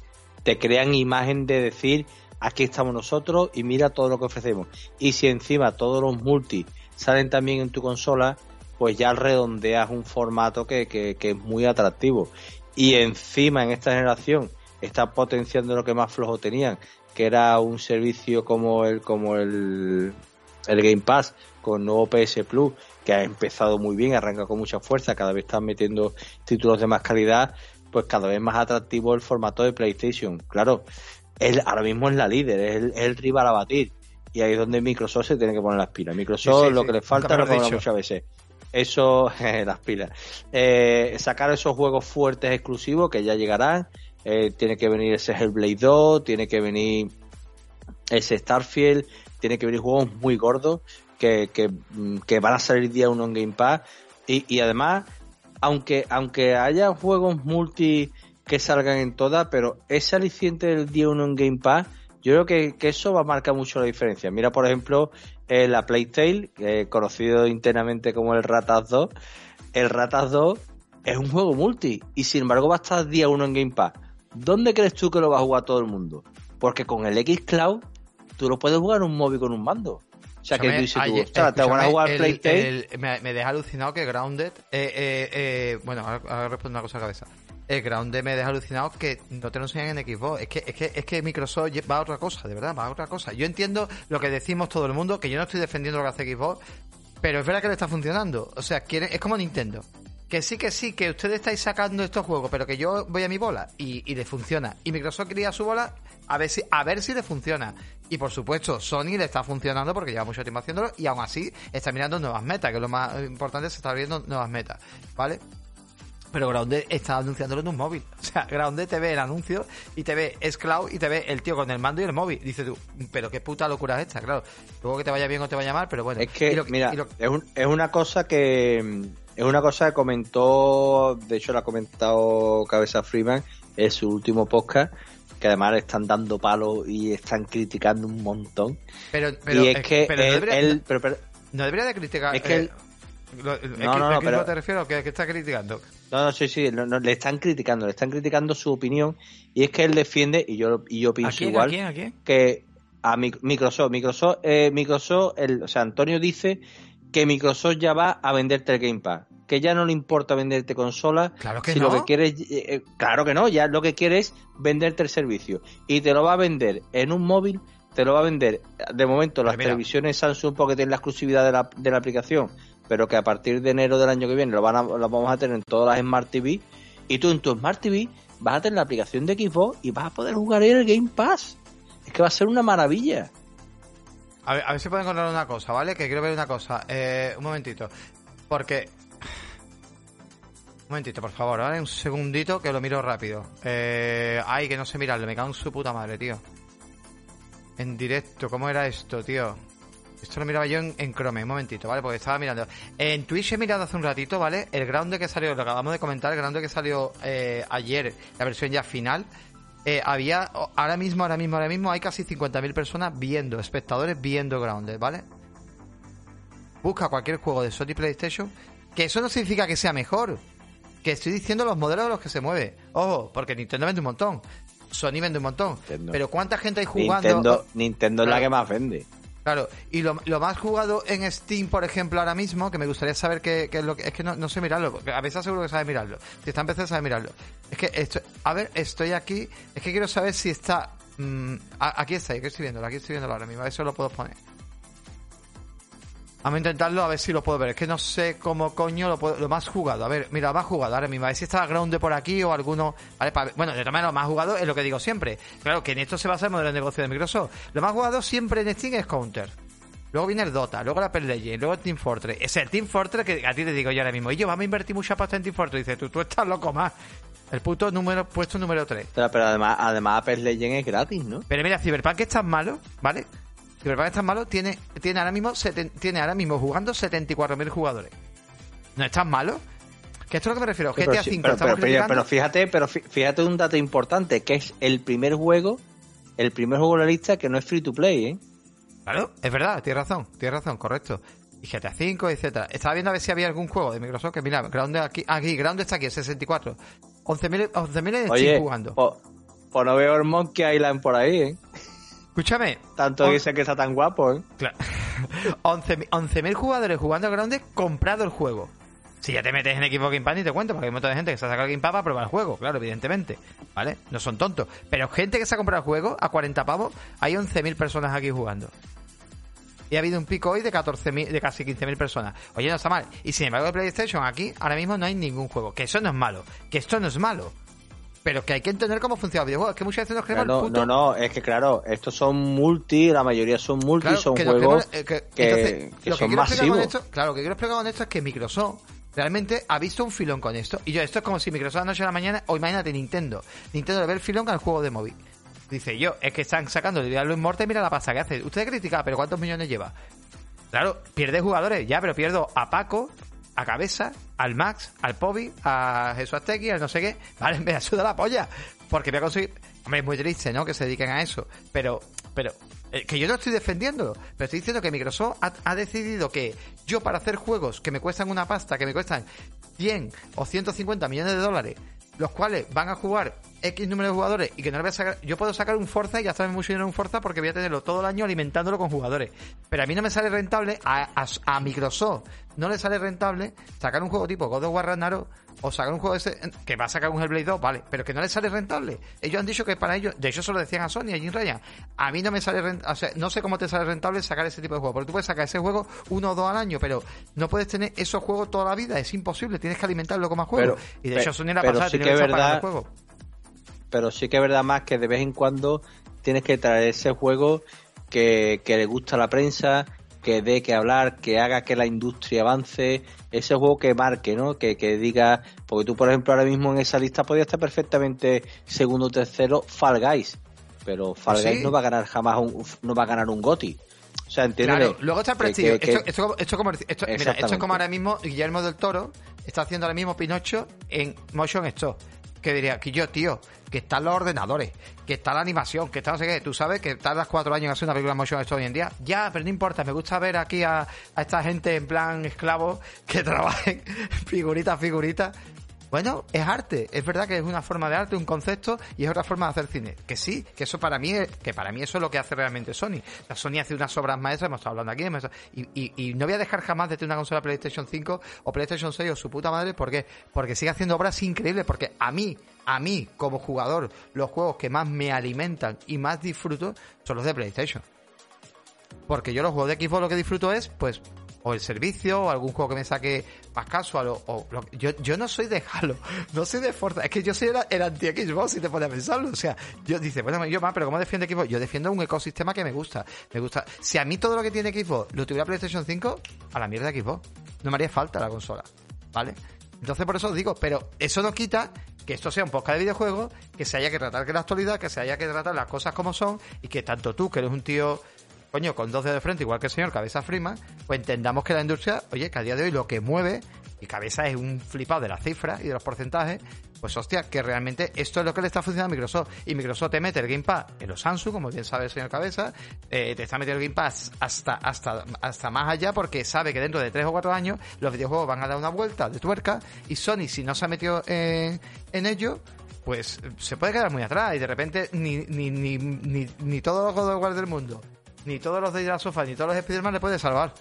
Te crean imagen de decir, aquí estamos nosotros y mira todo lo que ofrecemos. Y si encima todos los multi salen también en tu consola, pues ya redondeas un formato que, que, es muy atractivo. Y encima en esta generación está potenciando lo que más flojo tenían, que era un servicio como el, como el, el Game Pass con nuevo PS Plus, que ha empezado muy bien, arranca con mucha fuerza, cada vez están metiendo títulos de más calidad, pues cada vez más atractivo el formato de PlayStation. Claro, él ahora mismo es la líder, es el, rival a batir. Y ahí es donde Microsoft se tiene que poner las pilas. Microsoft lo que le falta lo que muchas veces. Eso, las pilas. Eh, sacar esos juegos fuertes exclusivos que ya llegarán. Eh, tiene que venir ese Hellblade 2, tiene que venir ese Starfield, tiene que venir juegos muy gordos que, que, van a salir día uno en Game Pass. Y, y además, aunque, aunque haya juegos multi que salgan en todas, pero ese aliciente del día uno en Game Pass, yo creo que, que, eso va a marcar mucho la diferencia. Mira, por ejemplo, eh, la Playtale, conocido internamente como el Ratas 2. El Ratas 2 es un juego multi y sin embargo va a estar día uno en Game Pass. ¿Dónde crees tú que lo va a jugar todo el mundo? Porque con el X Cloud tú lo puedes jugar en un móvil con un mando. O sea, que tú dices tú, te van a jugar me, me, deja alucinado que Grounded. Eh, eh, eh, bueno, ahora, respondo una cosa a la cabeza. El Grounded me deja alucinado que no te lo enseñan en Xbox. Es que, es que, es que Microsoft va a otra cosa, de verdad, va a otra cosa. Yo entiendo lo que decimos todo el mundo, que yo no estoy defendiendo lo que hace Xbox, pero es verdad que le está funcionando. O sea, es como Nintendo que sí, que sí, que ustedes estáis sacando estos juegos, pero que yo voy a mi bola y, y le funciona. Y Microsoft quería su bola a ver si, a ver si le funciona. Y por supuesto, Sony le está funcionando porque lleva mucho tiempo haciéndolo y aún así está mirando nuevas metas, que es lo más importante, se está viendo nuevas metas, ¿vale? Pero Grounded está anunciándolo en un móvil. O sea, Grounded te ve el anuncio y te ve es cloud y te ve el tío con el mando y el móvil. Dice tú, pero qué puta locura es esta, claro. Luego que te vaya bien o te vaya mal, pero bueno. Es que, mira, es, es una cosa que es una cosa que comentó, de hecho la ha comentado Cabeza Freeman en su último podcast, que además le están dando palo y están criticando un montón. Pero, y es, que él, no debería de criticar. Es que él, no, no, no, pero... te refiero? ¿Qué, está criticando? No, no, sí, sí, le están criticando, le están criticando su opinión y es que él defiende, y yo, y yo pienso igual, que a Microsoft, Microsoft, eh, Microsoft, el, o sea, Antonio dice que Microsoft ya va a venderte el Game Pass, que ya no le importa venderte consolas, claro que si no. lo que quieres, eh, eh, claro que no, ya lo que quiere es venderte el servicio y te lo va a vender en un móvil te lo va a vender de momento las televisiones Samsung porque tienen la exclusividad de la, de la aplicación pero que a partir de enero del año que viene lo, van a, lo vamos a tener en todas las Smart TV. Y tú en tu Smart TV vas a tener la aplicación de Xbox y vas a poder jugar en el Game Pass. Es que va a ser una maravilla. A ver, a ver si puedo encontrar una cosa, ¿vale? Que quiero ver una cosa. Eh, un momentito. Porque... Un momentito, por favor, ¿vale? Un segundito que lo miro rápido. Eh... Ay, que no sé mirarlo. Me cago en su puta madre, tío. En directo, ¿cómo era esto, tío? Esto lo miraba yo en, Chrome, un momentito, ¿vale? Porque estaba mirando. En Twitch he mirado hace un ratito, ¿vale? El ground que salió, lo acabamos de comentar, el ground que salió eh, ayer, la versión ya final. Eh, había, ahora mismo, ahora mismo, ahora mismo, hay casi 50.000 personas viendo, espectadores viendo Grounded, ¿vale? Busca cualquier juego de Sony PlayStation, que eso no significa que sea mejor. Que estoy diciendo los modelos de los que se mueve. Ojo, porque Nintendo vende un montón. Sony vende un montón. Pero ¿cuánta gente hay jugando? Nintendo, Nintendo es la que más vende. Claro, y lo, más jugado en Steam, por ejemplo, ahora mismo, que me gustaría saber qué, es lo que... Es que no, sé mirarlo, a veces seguro que sabe mirarlo. Si está empezando, sabe mirarlo. Es que, esto, a ver, estoy aquí, es que quiero saber si está... Mm, aquí está, aquí estoy viéndolo, aquí estoy viéndolo ahora mismo, a ver si lo puedo poner. Vamos a intentarlo a ver si lo puedo ver. Es que no sé cómo coño lo, puedo, lo más jugado. A ver, mira, lo más jugado ahora mismo. A ver si está Grounded por aquí o alguno. Vale, bueno, de todas maneras, lo más jugado es lo que digo siempre. Claro, que en esto se basa el modelo de negocio de Microsoft. Lo más jugado siempre en Steam es Counter. Luego viene el Dota, luego la Apple Legends, luego el Team Fortress. Es el Team Fortress que a ti te digo yo ahora mismo. Y yo, vamos a invertir mucha pasta en Team Fortress. Dice, tú, tú estás loco más. El puto número, puesto número 3. Pero, además, además Apple Legends es gratis, ¿no? Pero mira, Cyberpunk es tan malo, ¿vale? Cyberpunk es tan malo, tiene, tiene ahora mismo tiene ahora mismo jugando 74.000 jugadores. ¿No es tan malo? Que esto es lo que me refiero. GTA 5 pero, pero, fíjate, pero fíjate un dato importante, que es el primer juego, el primer juego de la lista que no es free to play, ¿eh? Claro, es verdad, tienes razón, tienes razón, correcto. Y GTA 5, etcétera. Estaba viendo a ver si había algún juego de Microsoft que mira, Ground aquí, aquí, Ground está aquí, 64. 11.000 11 Oye, jugando. Pues no veo el Monkey Island por ahí, ¿eh? Escúchame. Tanto dice que está tan guapo, ¿eh? Claro. 11.000 jugadores jugando a Grounded comprado el juego. Si ya te metes en equipo Game Pass ni te cuento, porque hay un montón de gente que se ha sacado el Game Pass para probar el juego, claro, evidentemente. ¿Vale? No son tontos. Pero gente que se ha comprado el juego a 40 pavos, hay 11.000 personas aquí jugando. Y ha habido un pico hoy de 14.000, de casi 15.000 personas. Oye, no está mal. Y sin embargo, de PlayStation aquí ahora mismo no hay ningún juego. Que eso no es malo. Que esto no es malo pero que hay que entender cómo funciona el videojuego. Es que muchas veces nos creemos no, No, no, es que claro, estos son multi, la mayoría son multi, son juegos eh, que, son masivos. claro, lo que quiero explicar con esto es que Microsoft realmente ha visto un filón con esto. Y yo, esto es como si Microsoft anoche a la mañana, o imagínate Nintendo. Nintendo le ve el filón con el juego de móvil. Dice yo, es que están sacando el Diablo Inmortal y mira la pasta que hace. Usted critica, pero ¿cuántos millones lleva? Claro, pierde jugadores, ya, pero pierdo a Paco, a Cabeza, al Max, al Pobi, a Jesús Aztequi, al no sé qué. Vale, me ayuda la polla. Porque voy a conseguir. Hombre, es muy triste, ¿no? Que se dediquen a eso. Pero, pero, eh, que yo no estoy defendiendo, pero estoy diciendo que Microsoft ha, ha, decidido que yo para hacer juegos que me cuestan una pasta, que me cuestan 100 o 150 millones de dólares, los cuales van a jugar X número de jugadores y que no le voy a sacar. Yo puedo sacar un Forza y gastarme mucho dinero en un Forza porque voy a tenerlo todo el año alimentándolo con jugadores. Pero a mí no me sale rentable, a, a, Microsoft no le sale rentable sacar un juego tipo God of War Ragnarok o sacar un juego ese que va a sacar un Hellblade 2, vale, pero que no le sale rentable. Ellos han dicho que para ellos, de hecho se lo decían a Sony, a Jim Ryan, a mí no me sale rentable, o sea, no sé cómo te sale rentable sacar ese tipo de juego, porque tú puedes sacar ese juego uno o dos al año, pero no puedes tener esos juegos toda la vida, es imposible, tienes que alimentarlo con más juegos. y de hecho Sony la pasada sí que, verdad, juego pero sí que es verdad más que de vez en cuando tienes que traer ese juego que, le gusta a la prensa, que dé que hablar, que haga que la industria avance, ese juego que marque, ¿no? Que, diga, porque tú por ejemplo ahora mismo en esa lista podías estar perfectamente segundo o tercero Fall Guys, pero Fall Guys no va a ganar jamás un, no va a ganar un GOTI. O sea, entiende. Claro, luego está el prestigio. esto, esto, como, esto, mira, esto es como ahora mismo Guillermo del Toro está haciendo ahora mismo Pinocho en Motion Store. Que diría, que yo, tío, que están los ordenadores, que está la animación, que está no sé qué. Tú sabes que tardas cuatro años en hacer una película motion esto hoy en día. Ya, pero no importa. Me gusta ver aquí a, a esta gente en plan esclavo que trabajen figurita a figurita bueno, es arte, es verdad que es una forma de arte, un concepto y es otra forma de hacer cine. Que sí, que eso para mí, es, que para mí eso es lo que hace realmente Sony. La Sony hace unas obras maestras, hemos estado hablando aquí, y, y, no voy a dejar jamás de tener una consola PlayStation 5 o PlayStation 6 o su puta madre, ¿por qué? Porque sigue haciendo obras increíbles, porque a mí, a mí como jugador, los juegos que más me alimentan y más disfruto son los de PlayStation. Porque yo los juegos de Xbox lo que disfruto es, pues, o el servicio, o algún juego que me saque más casual, o, o yo, yo no soy de Halo, no soy de Forza, es que yo soy el, anti-Xbox si te pones a pensarlo, o sea, yo dice, bueno, yo más, pero ¿cómo defiende Xbox? Yo defiendo un ecosistema que me gusta, me gusta, si a mí todo lo que tiene Xbox lo tuviera PlayStation 5, a la mierda Xbox, no me haría falta la consola, ¿vale? Entonces por eso os digo, pero eso no quita que esto sea un podcast de videojuegos, que se haya que tratar que la actualidad, que se haya que tratar las cosas como son, y que tanto tú, que eres un tío coño, con 12 de frente, igual que el señor Cabeza Freeman, pues entendamos que la industria, oye, que a día de hoy lo que mueve, y Cabeza es un flipado de las cifras y de los porcentajes, pues hostia, que realmente esto es lo que le está funcionando a Microsoft. Y Microsoft te mete el Game Pass en los Samsung, como bien sabe el señor Cabeza, eh, te está metiendo el Game Pass hasta, hasta, hasta más allá porque sabe que dentro de 3 o 4 años los videojuegos van a dar una vuelta de tuerca y Sony, si no se ha metido en ello, pues se puede quedar muy atrás y de repente ni, ni, ni, ni, ni todos los God del mundo ni todos los de la sofá, ni todos los Spider-Man le puede salvar.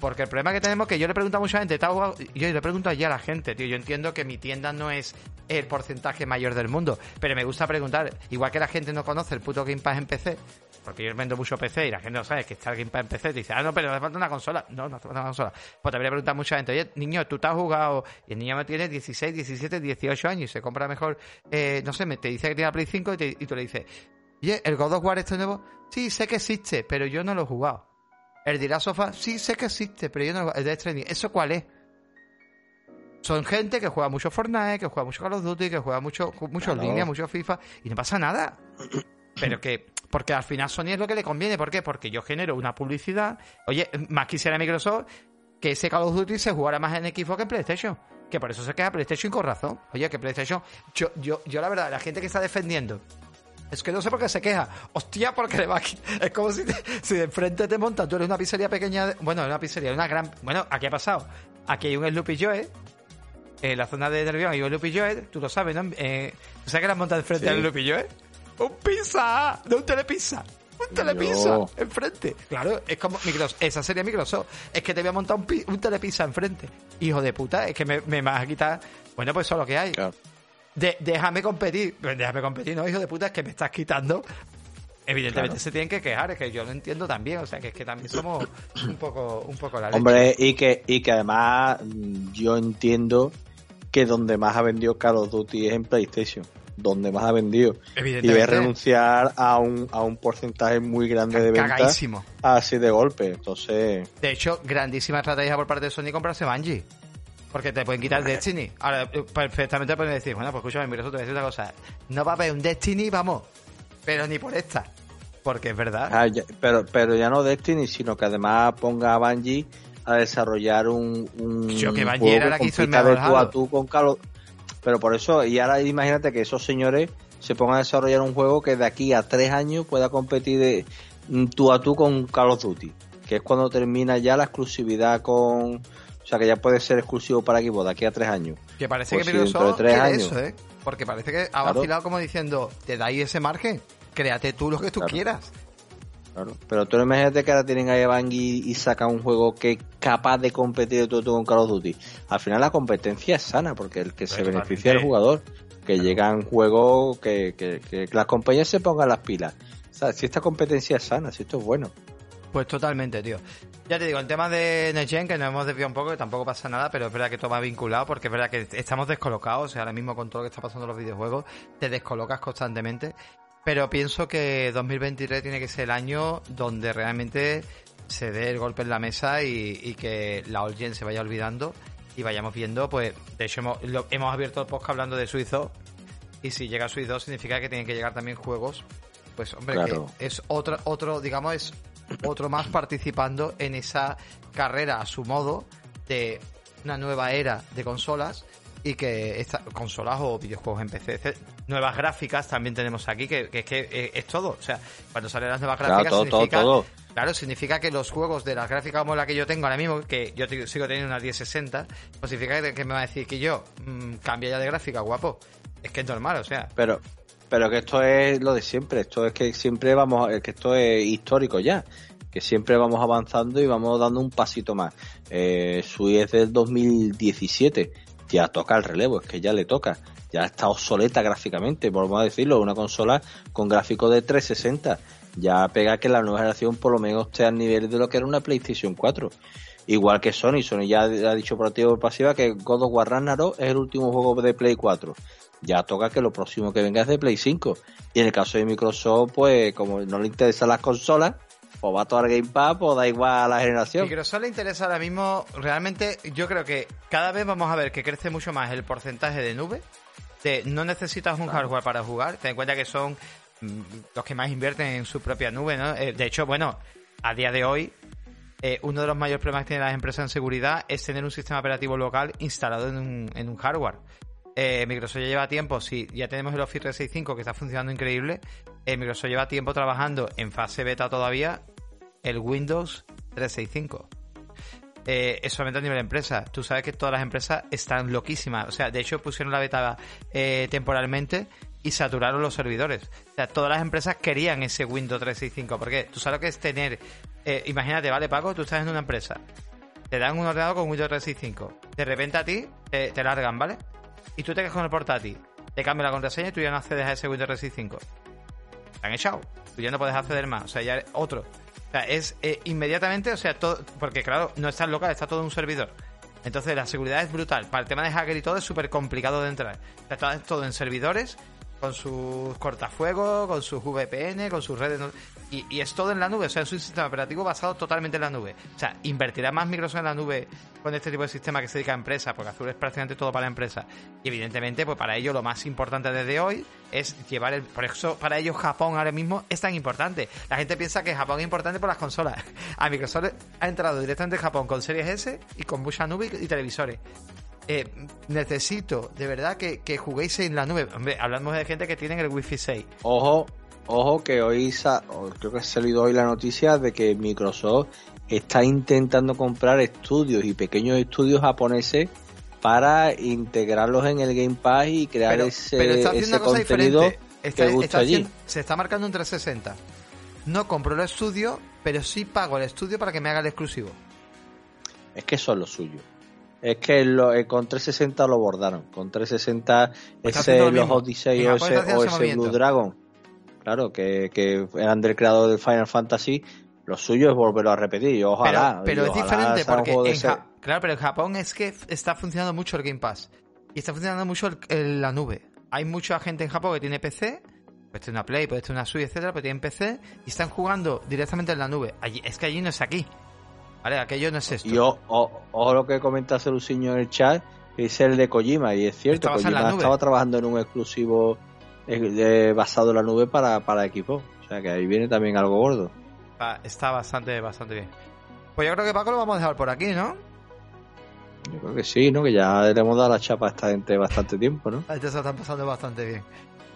Porque el problema que tenemos es que yo le pregunto a mucha gente, yo le pregunto allí a la gente, tío, yo entiendo que mi tienda no es el porcentaje mayor del mundo, pero me gusta preguntar, igual que la gente no conoce el puto Game Pass en PC, porque yo vendo mucho PC y la gente no sabe que está el Game Pass en PC, te dice, ah, no, pero me falta una consola. No, no hace falta una consola. Pues te voy a preguntar a mucha gente, oye, niño, tú te has jugado, y el niño me tiene 16, 17, 18 años y se compra mejor, eh, no sé, me te dice que tiene la Play 5 y, y tú le dices, Oye, ¿el God of War este nuevo? Sí, sé que existe, pero yo no lo he jugado. ¿El de la sofá? Sí, sé que existe, pero yo no lo he jugado. El de Stranding, ¿eso cuál es? Son gente que juega mucho Fortnite, que juega mucho Call of Duty, que juega mucho, mucho línea, mucho FIFA, y no pasa nada. Pero que, porque al final Sony es lo que le conviene. ¿Por qué? Porque yo genero una publicidad. Oye, más quisiera Microsoft que ese Call of Duty se jugara más en Xbox que en PlayStation. Que por eso se queda PlayStation con razón. Oye, que PlayStation. Yo, yo, yo la verdad, la gente que está defendiendo es que no sé por qué se queja. Hostia, porque le va aquí. Es como si, si de frente te montas. Tú eres una pizzería pequeña. bueno, una pizzería, una gran. Bueno, aquí ha pasado. Aquí hay un Sloopy Joe. En la zona de Nervión hay un Sloopy Joe. Tú lo sabes, ¿no? Eh, ¿Tú sabes que la montas de frente al Sloopy Joe? ¡Un pizza! ¡De un telepizza! ¡Un telepizza! Enfrente. Claro, es como Microsoft. Esa sería Microsoft. Es que te voy a montar un, un telepizza enfrente. Hijo de puta, es que me, me vas a quitar. Bueno, pues eso es lo que hay. Claro déjame competir. Déjame competir, no, hijo de puta, es que me estás quitando. Evidentemente se tienen que quejar, es que yo lo entiendo también, o sea que es que también somos un poco, un poco la Hombre, y que, y que además mm, yo entiendo que donde más ha vendido Call of Duty es en PlayStation donde más ha vendido. Y a renunciar a un, a un porcentaje muy grande de ventas así de golpe. Entonces. De hecho, grandísima estrategia por parte de Sony comprarse Bungie. Porque te pueden quitar Destiny. Ahora, eh, perfectamente pueden decir, bueno, pues escúchame, mira, eso te voy a decir una cosa. No va a haber un Destiny, vamos, pero ni por esta. Porque es verdad. Ah, pero, pero ya no Destiny, sino que además ponga a Bungie a desarrollar un, un Yo que Bungie era la que hizo el mejor tú a tú con Call Pero por eso, y ahora imagínate que esos señores se pongan a desarrollar un juego que de aquí a tres años pueda competir de mm, tú a tú con Call of Duty. Que es cuando termina ya la exclusividad con o sea, que ya puede ser exclusivo para Equipo de aquí a tres años. Que parece pues que Microsoft quiere años, eso, ¿eh? Porque parece que ha vacilado como diciendo, te dais ese margen, créate tú lo que tú quieras. Claro. Pero tú imagínate que ahora tienen a Bungie y, sacan un juego que es capaz de competir todo, con Call of Duty. Al final la competencia es sana, porque el que se beneficia es el jugador. Que llegan juegos que, que, que las compañías se pongan las pilas. O sea, si esta competencia es sana, si esto es bueno. Pues totalmente, tío. Ya te digo, el tema de Next que nos hemos desviado un poco, que tampoco pasa nada, pero es verdad que todo va vinculado, porque es verdad que estamos descolocados, o sea, ahora mismo con todo lo que está pasando en los videojuegos, te descolocas constantemente. Pero pienso que 2023 tiene que ser el año donde realmente se dé el golpe en la mesa y, que la All se vaya olvidando y vayamos viendo, pues, de hecho hemos, hemos abierto el podcast hablando de Suizo y si llega Suizo significa que tienen que llegar también juegos pues hombre, que es otro, otro, digamos, es otro más participando en esa carrera a su modo de una nueva era de consolas y que esta, consolas o videojuegos en PC. Nuevas gráficas también tenemos aquí, que, que, que eh, es todo. O sea, cuando salen las nuevas gráficas claro, todo, significa, todo, Claro, significa que los juegos de las gráficas como la que yo tengo ahora mismo, que yo sigo teniendo una 1060, pues significa que, me va a decir que yo mmm, cambia ya de gráfica, guapo. Es que es normal, o sea. Pero, pero que esto es lo de siempre, esto es que siempre vamos, que esto es histórico ya que siempre vamos avanzando y vamos dando un pasito más. Eh, Sui es del 2017, ya toca el relevo, es que ya le toca. Ya está obsoleta gráficamente, volvemos a decirlo, una consola con gráfico de 360. Ya pega que la nueva generación por lo menos esté al nivel de lo que era una PlayStation 4. Igual que Sony, Sony ya ha dicho por activa por pasiva que God of War Ragnarok es el último juego de Play 4. Ya toca que lo próximo que venga es de Play 5. Y en el caso de Microsoft, pues como no le interesan las consolas, o va todo al Game Pass o da igual a la generación. Microsoft le interesa ahora mismo, realmente yo creo que cada vez vamos a ver que crece mucho más el porcentaje de nube. De no necesitas un hardware para jugar, ten en cuenta que son mm, los que más invierten en su propia nube, ¿no? Eh, de hecho, bueno, a día de hoy eh, uno de los mayores problemas que tienen las empresas en seguridad es tener un sistema operativo local instalado en un, en un hardware. Eh, Microsoft ya lleva tiempo, sí, ya tenemos el Office 365 que está funcionando increíble. Eh, Microsoft lleva tiempo trabajando en fase beta todavía el Windows 365. Eh, es solamente a nivel empresa. Tú sabes que todas las empresas están loquísimas. O sea, de hecho pusieron la beta eh, temporalmente y saturaron los servidores. O sea, todas las empresas querían ese Windows 365. Porque tú sabes lo que es tener... Imagínate, vale, Paco, tú estás en una empresa. Te dan un ordenador con Windows 365. De repente a ti te largan, ¿vale? Y tú te quedas con el portátil, te cambia la contraseña y tú ya no accedes a ese Windows 365. Te han echado. Tú ya no puedes acceder más. O sea, ya otro. O sea, es eh, inmediatamente, o sea, todo. Porque claro, no está local, está todo en un servidor. Entonces la seguridad es brutal. Para el tema de hacker y todo es súper complicado de entrar. Está todo en servidores con sus cortafuegos, con sus VPN, con sus redes. Y, es todo en la nube, o sea, es un sistema operativo basado totalmente en la nube. O sea, invertirá más Microsoft en la nube con este tipo de sistema que se dedica a empresas, porque Azure es prácticamente todo para la empresa. Y evidentemente, pues para ello lo más importante desde hoy es llevar el. Por eso, para ellos Japón ahora mismo es tan importante. La gente piensa que Japón es importante por las consolas. A Microsoft ha entrado directamente en Japón con Series S y con mucha nube y televisores. Eh, necesito de verdad que, juguéis en la nube. Hombre, hablamos de gente que tienen el Wi-Fi 6. Ojo, ojo que hoy, creo que ha salido hoy la noticia de que Microsoft está intentando comprar estudios y pequeños estudios japoneses para integrarlos en el Game Pass y crear ese, contenido que gusta allí. se está marcando un 360. No compro el estudio, pero sí pago el estudio para que me haga el exclusivo. Es que eso es lo suyo. Es que lo, eh, con 360 lo bordaron. Con 360 pues ese los Odyssey o ese, Blue Dragon. Claro, que, que eran del creador de Final Fantasy. Lo suyo es volverlo a repetir. ojalá. Pero, es diferente porque en claro, pero en Japón es que está funcionando mucho el Game Pass. Y está funcionando mucho el, la nube. Hay mucha gente en Japón que tiene PC puede tener una Play, puede tener una Switch, etcétera, pero tienen PC y están jugando directamente en la nube. Allí, es que allí no es aquí. Vale, aquello no es esto. Y ojo, lo que comenta Celuciño en el chat, que es el de Kojima, y es cierto, Kojima estaba trabajando en un exclusivo eh, basado en la nube para, para equipo. O sea que ahí viene también algo gordo. está bastante, bastante bien. Pues yo creo que Paco lo vamos a dejar por aquí, ¿no? Yo creo que sí, ¿no? Que ya le hemos dado la chapa a esta gente bastante tiempo, ¿no? A se están pasando bastante bien.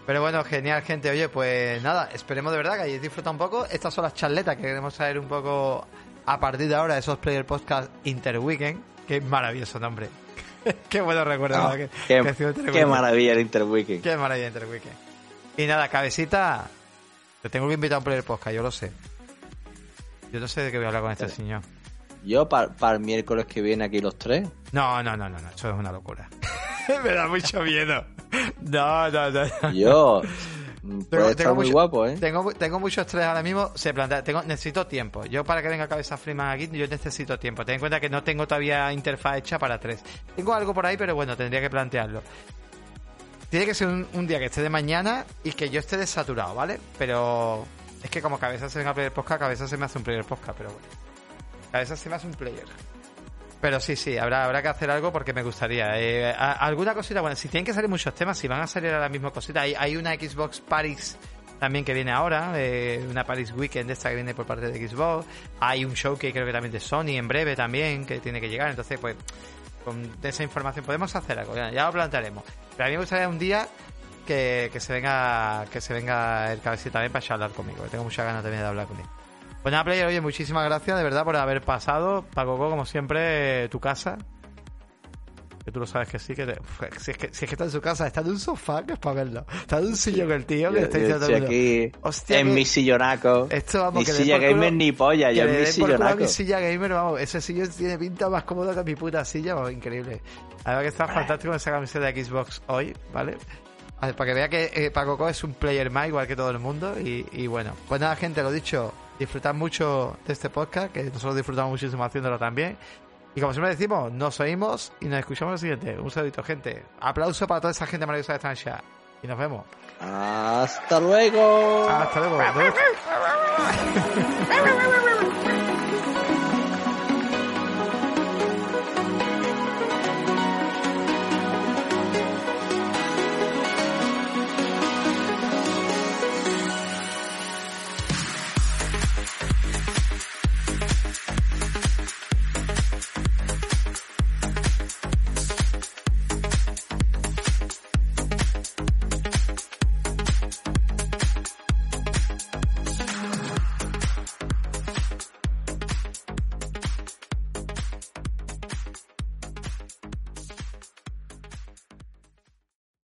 Pero bueno, genial, gente. Oye, pues nada, esperemos de verdad que hayáis disfrutado un poco. Estas son las charletas que queremos saber un poco a partir de ahora esos Player Podcast Interweekend. Qué maravilloso nombre. qué bueno recuerdo. Ah, qué, maravilla el Interweekend. Qué maravilla el Interweekend. Y nada, cabecita, te tengo que invitar a un Player Podcast, yo lo sé. Yo no sé de qué voy a hablar con este señor. ¿Yo para el miércoles que viene aquí los tres? No, no, no, no, no, eso es una locura. Me da mucho miedo. No, no, no. Yo, tengo, muy guapo, ¿eh? Tengo, tengo mucho estrés ahora mismo. Se plantea, tengo, necesito tiempo. Yo para que venga cabeza Freeman aquí, yo necesito tiempo. Ten en cuenta que no tengo todavía interfaz hecha para tres. Tengo algo por ahí, pero bueno, tendría que plantearlo. Tiene que ser un, día que esté de mañana y que yo esté desaturado, ¿vale? Pero es que como cabeza se venga a player podcast, cabeza se me hace un player podcast, pero bueno. Cabeza se me hace un player. Pero sí, sí, habrá, habrá que hacer algo porque me gustaría. Eh, alguna cosita, bueno, si tienen que salir muchos temas, si van a salir ahora mismo cositas, hay, hay una Xbox Paris también que viene ahora, eh, una Paris Weekend esta que viene por parte de Xbox, hay un show que creo que también de Sony en breve también, que tiene que llegar, entonces pues con esa información. Podemos hacer algo, ya, lo plantearemos. Pero a mí me gustaría un día que, se venga que se venga el cabecita también para hablar conmigo, que tengo muchas ganas también de hablar conmigo. Pues nada, Player, oye, muchísimas gracias de verdad por haber pasado. Paco, como siempre, tu casa. Que tú lo sabes que sí, que, si, es que si es que está en su casa, está en un sofá, que es para verlo. Está en un sillón el tío que está diciendo estoy aquí en mi sillonaco. Esto vamos, ni que silla gamer ni polla, yo en mi sillonaco. mi silla gamer, vamos, ese sillón tiene pinta más cómoda que mi puta silla, vamos, increíble. Además que está fantástico esa camiseta de Xbox hoy, ¿vale? para que vea que eh, Paco es un player más, igual que todo el mundo. Y, y bueno, pues nada, gente, lo dicho, disfrutad mucho de este podcast, que nosotros disfrutamos muchísimo haciéndolo también. Y como siempre decimos, nos oímos y nos escuchamos el siguiente. Un saludito, gente. Aplauso para toda esa gente maravillosa de estancia. Y nos vemos. Hasta luego. Hasta luego.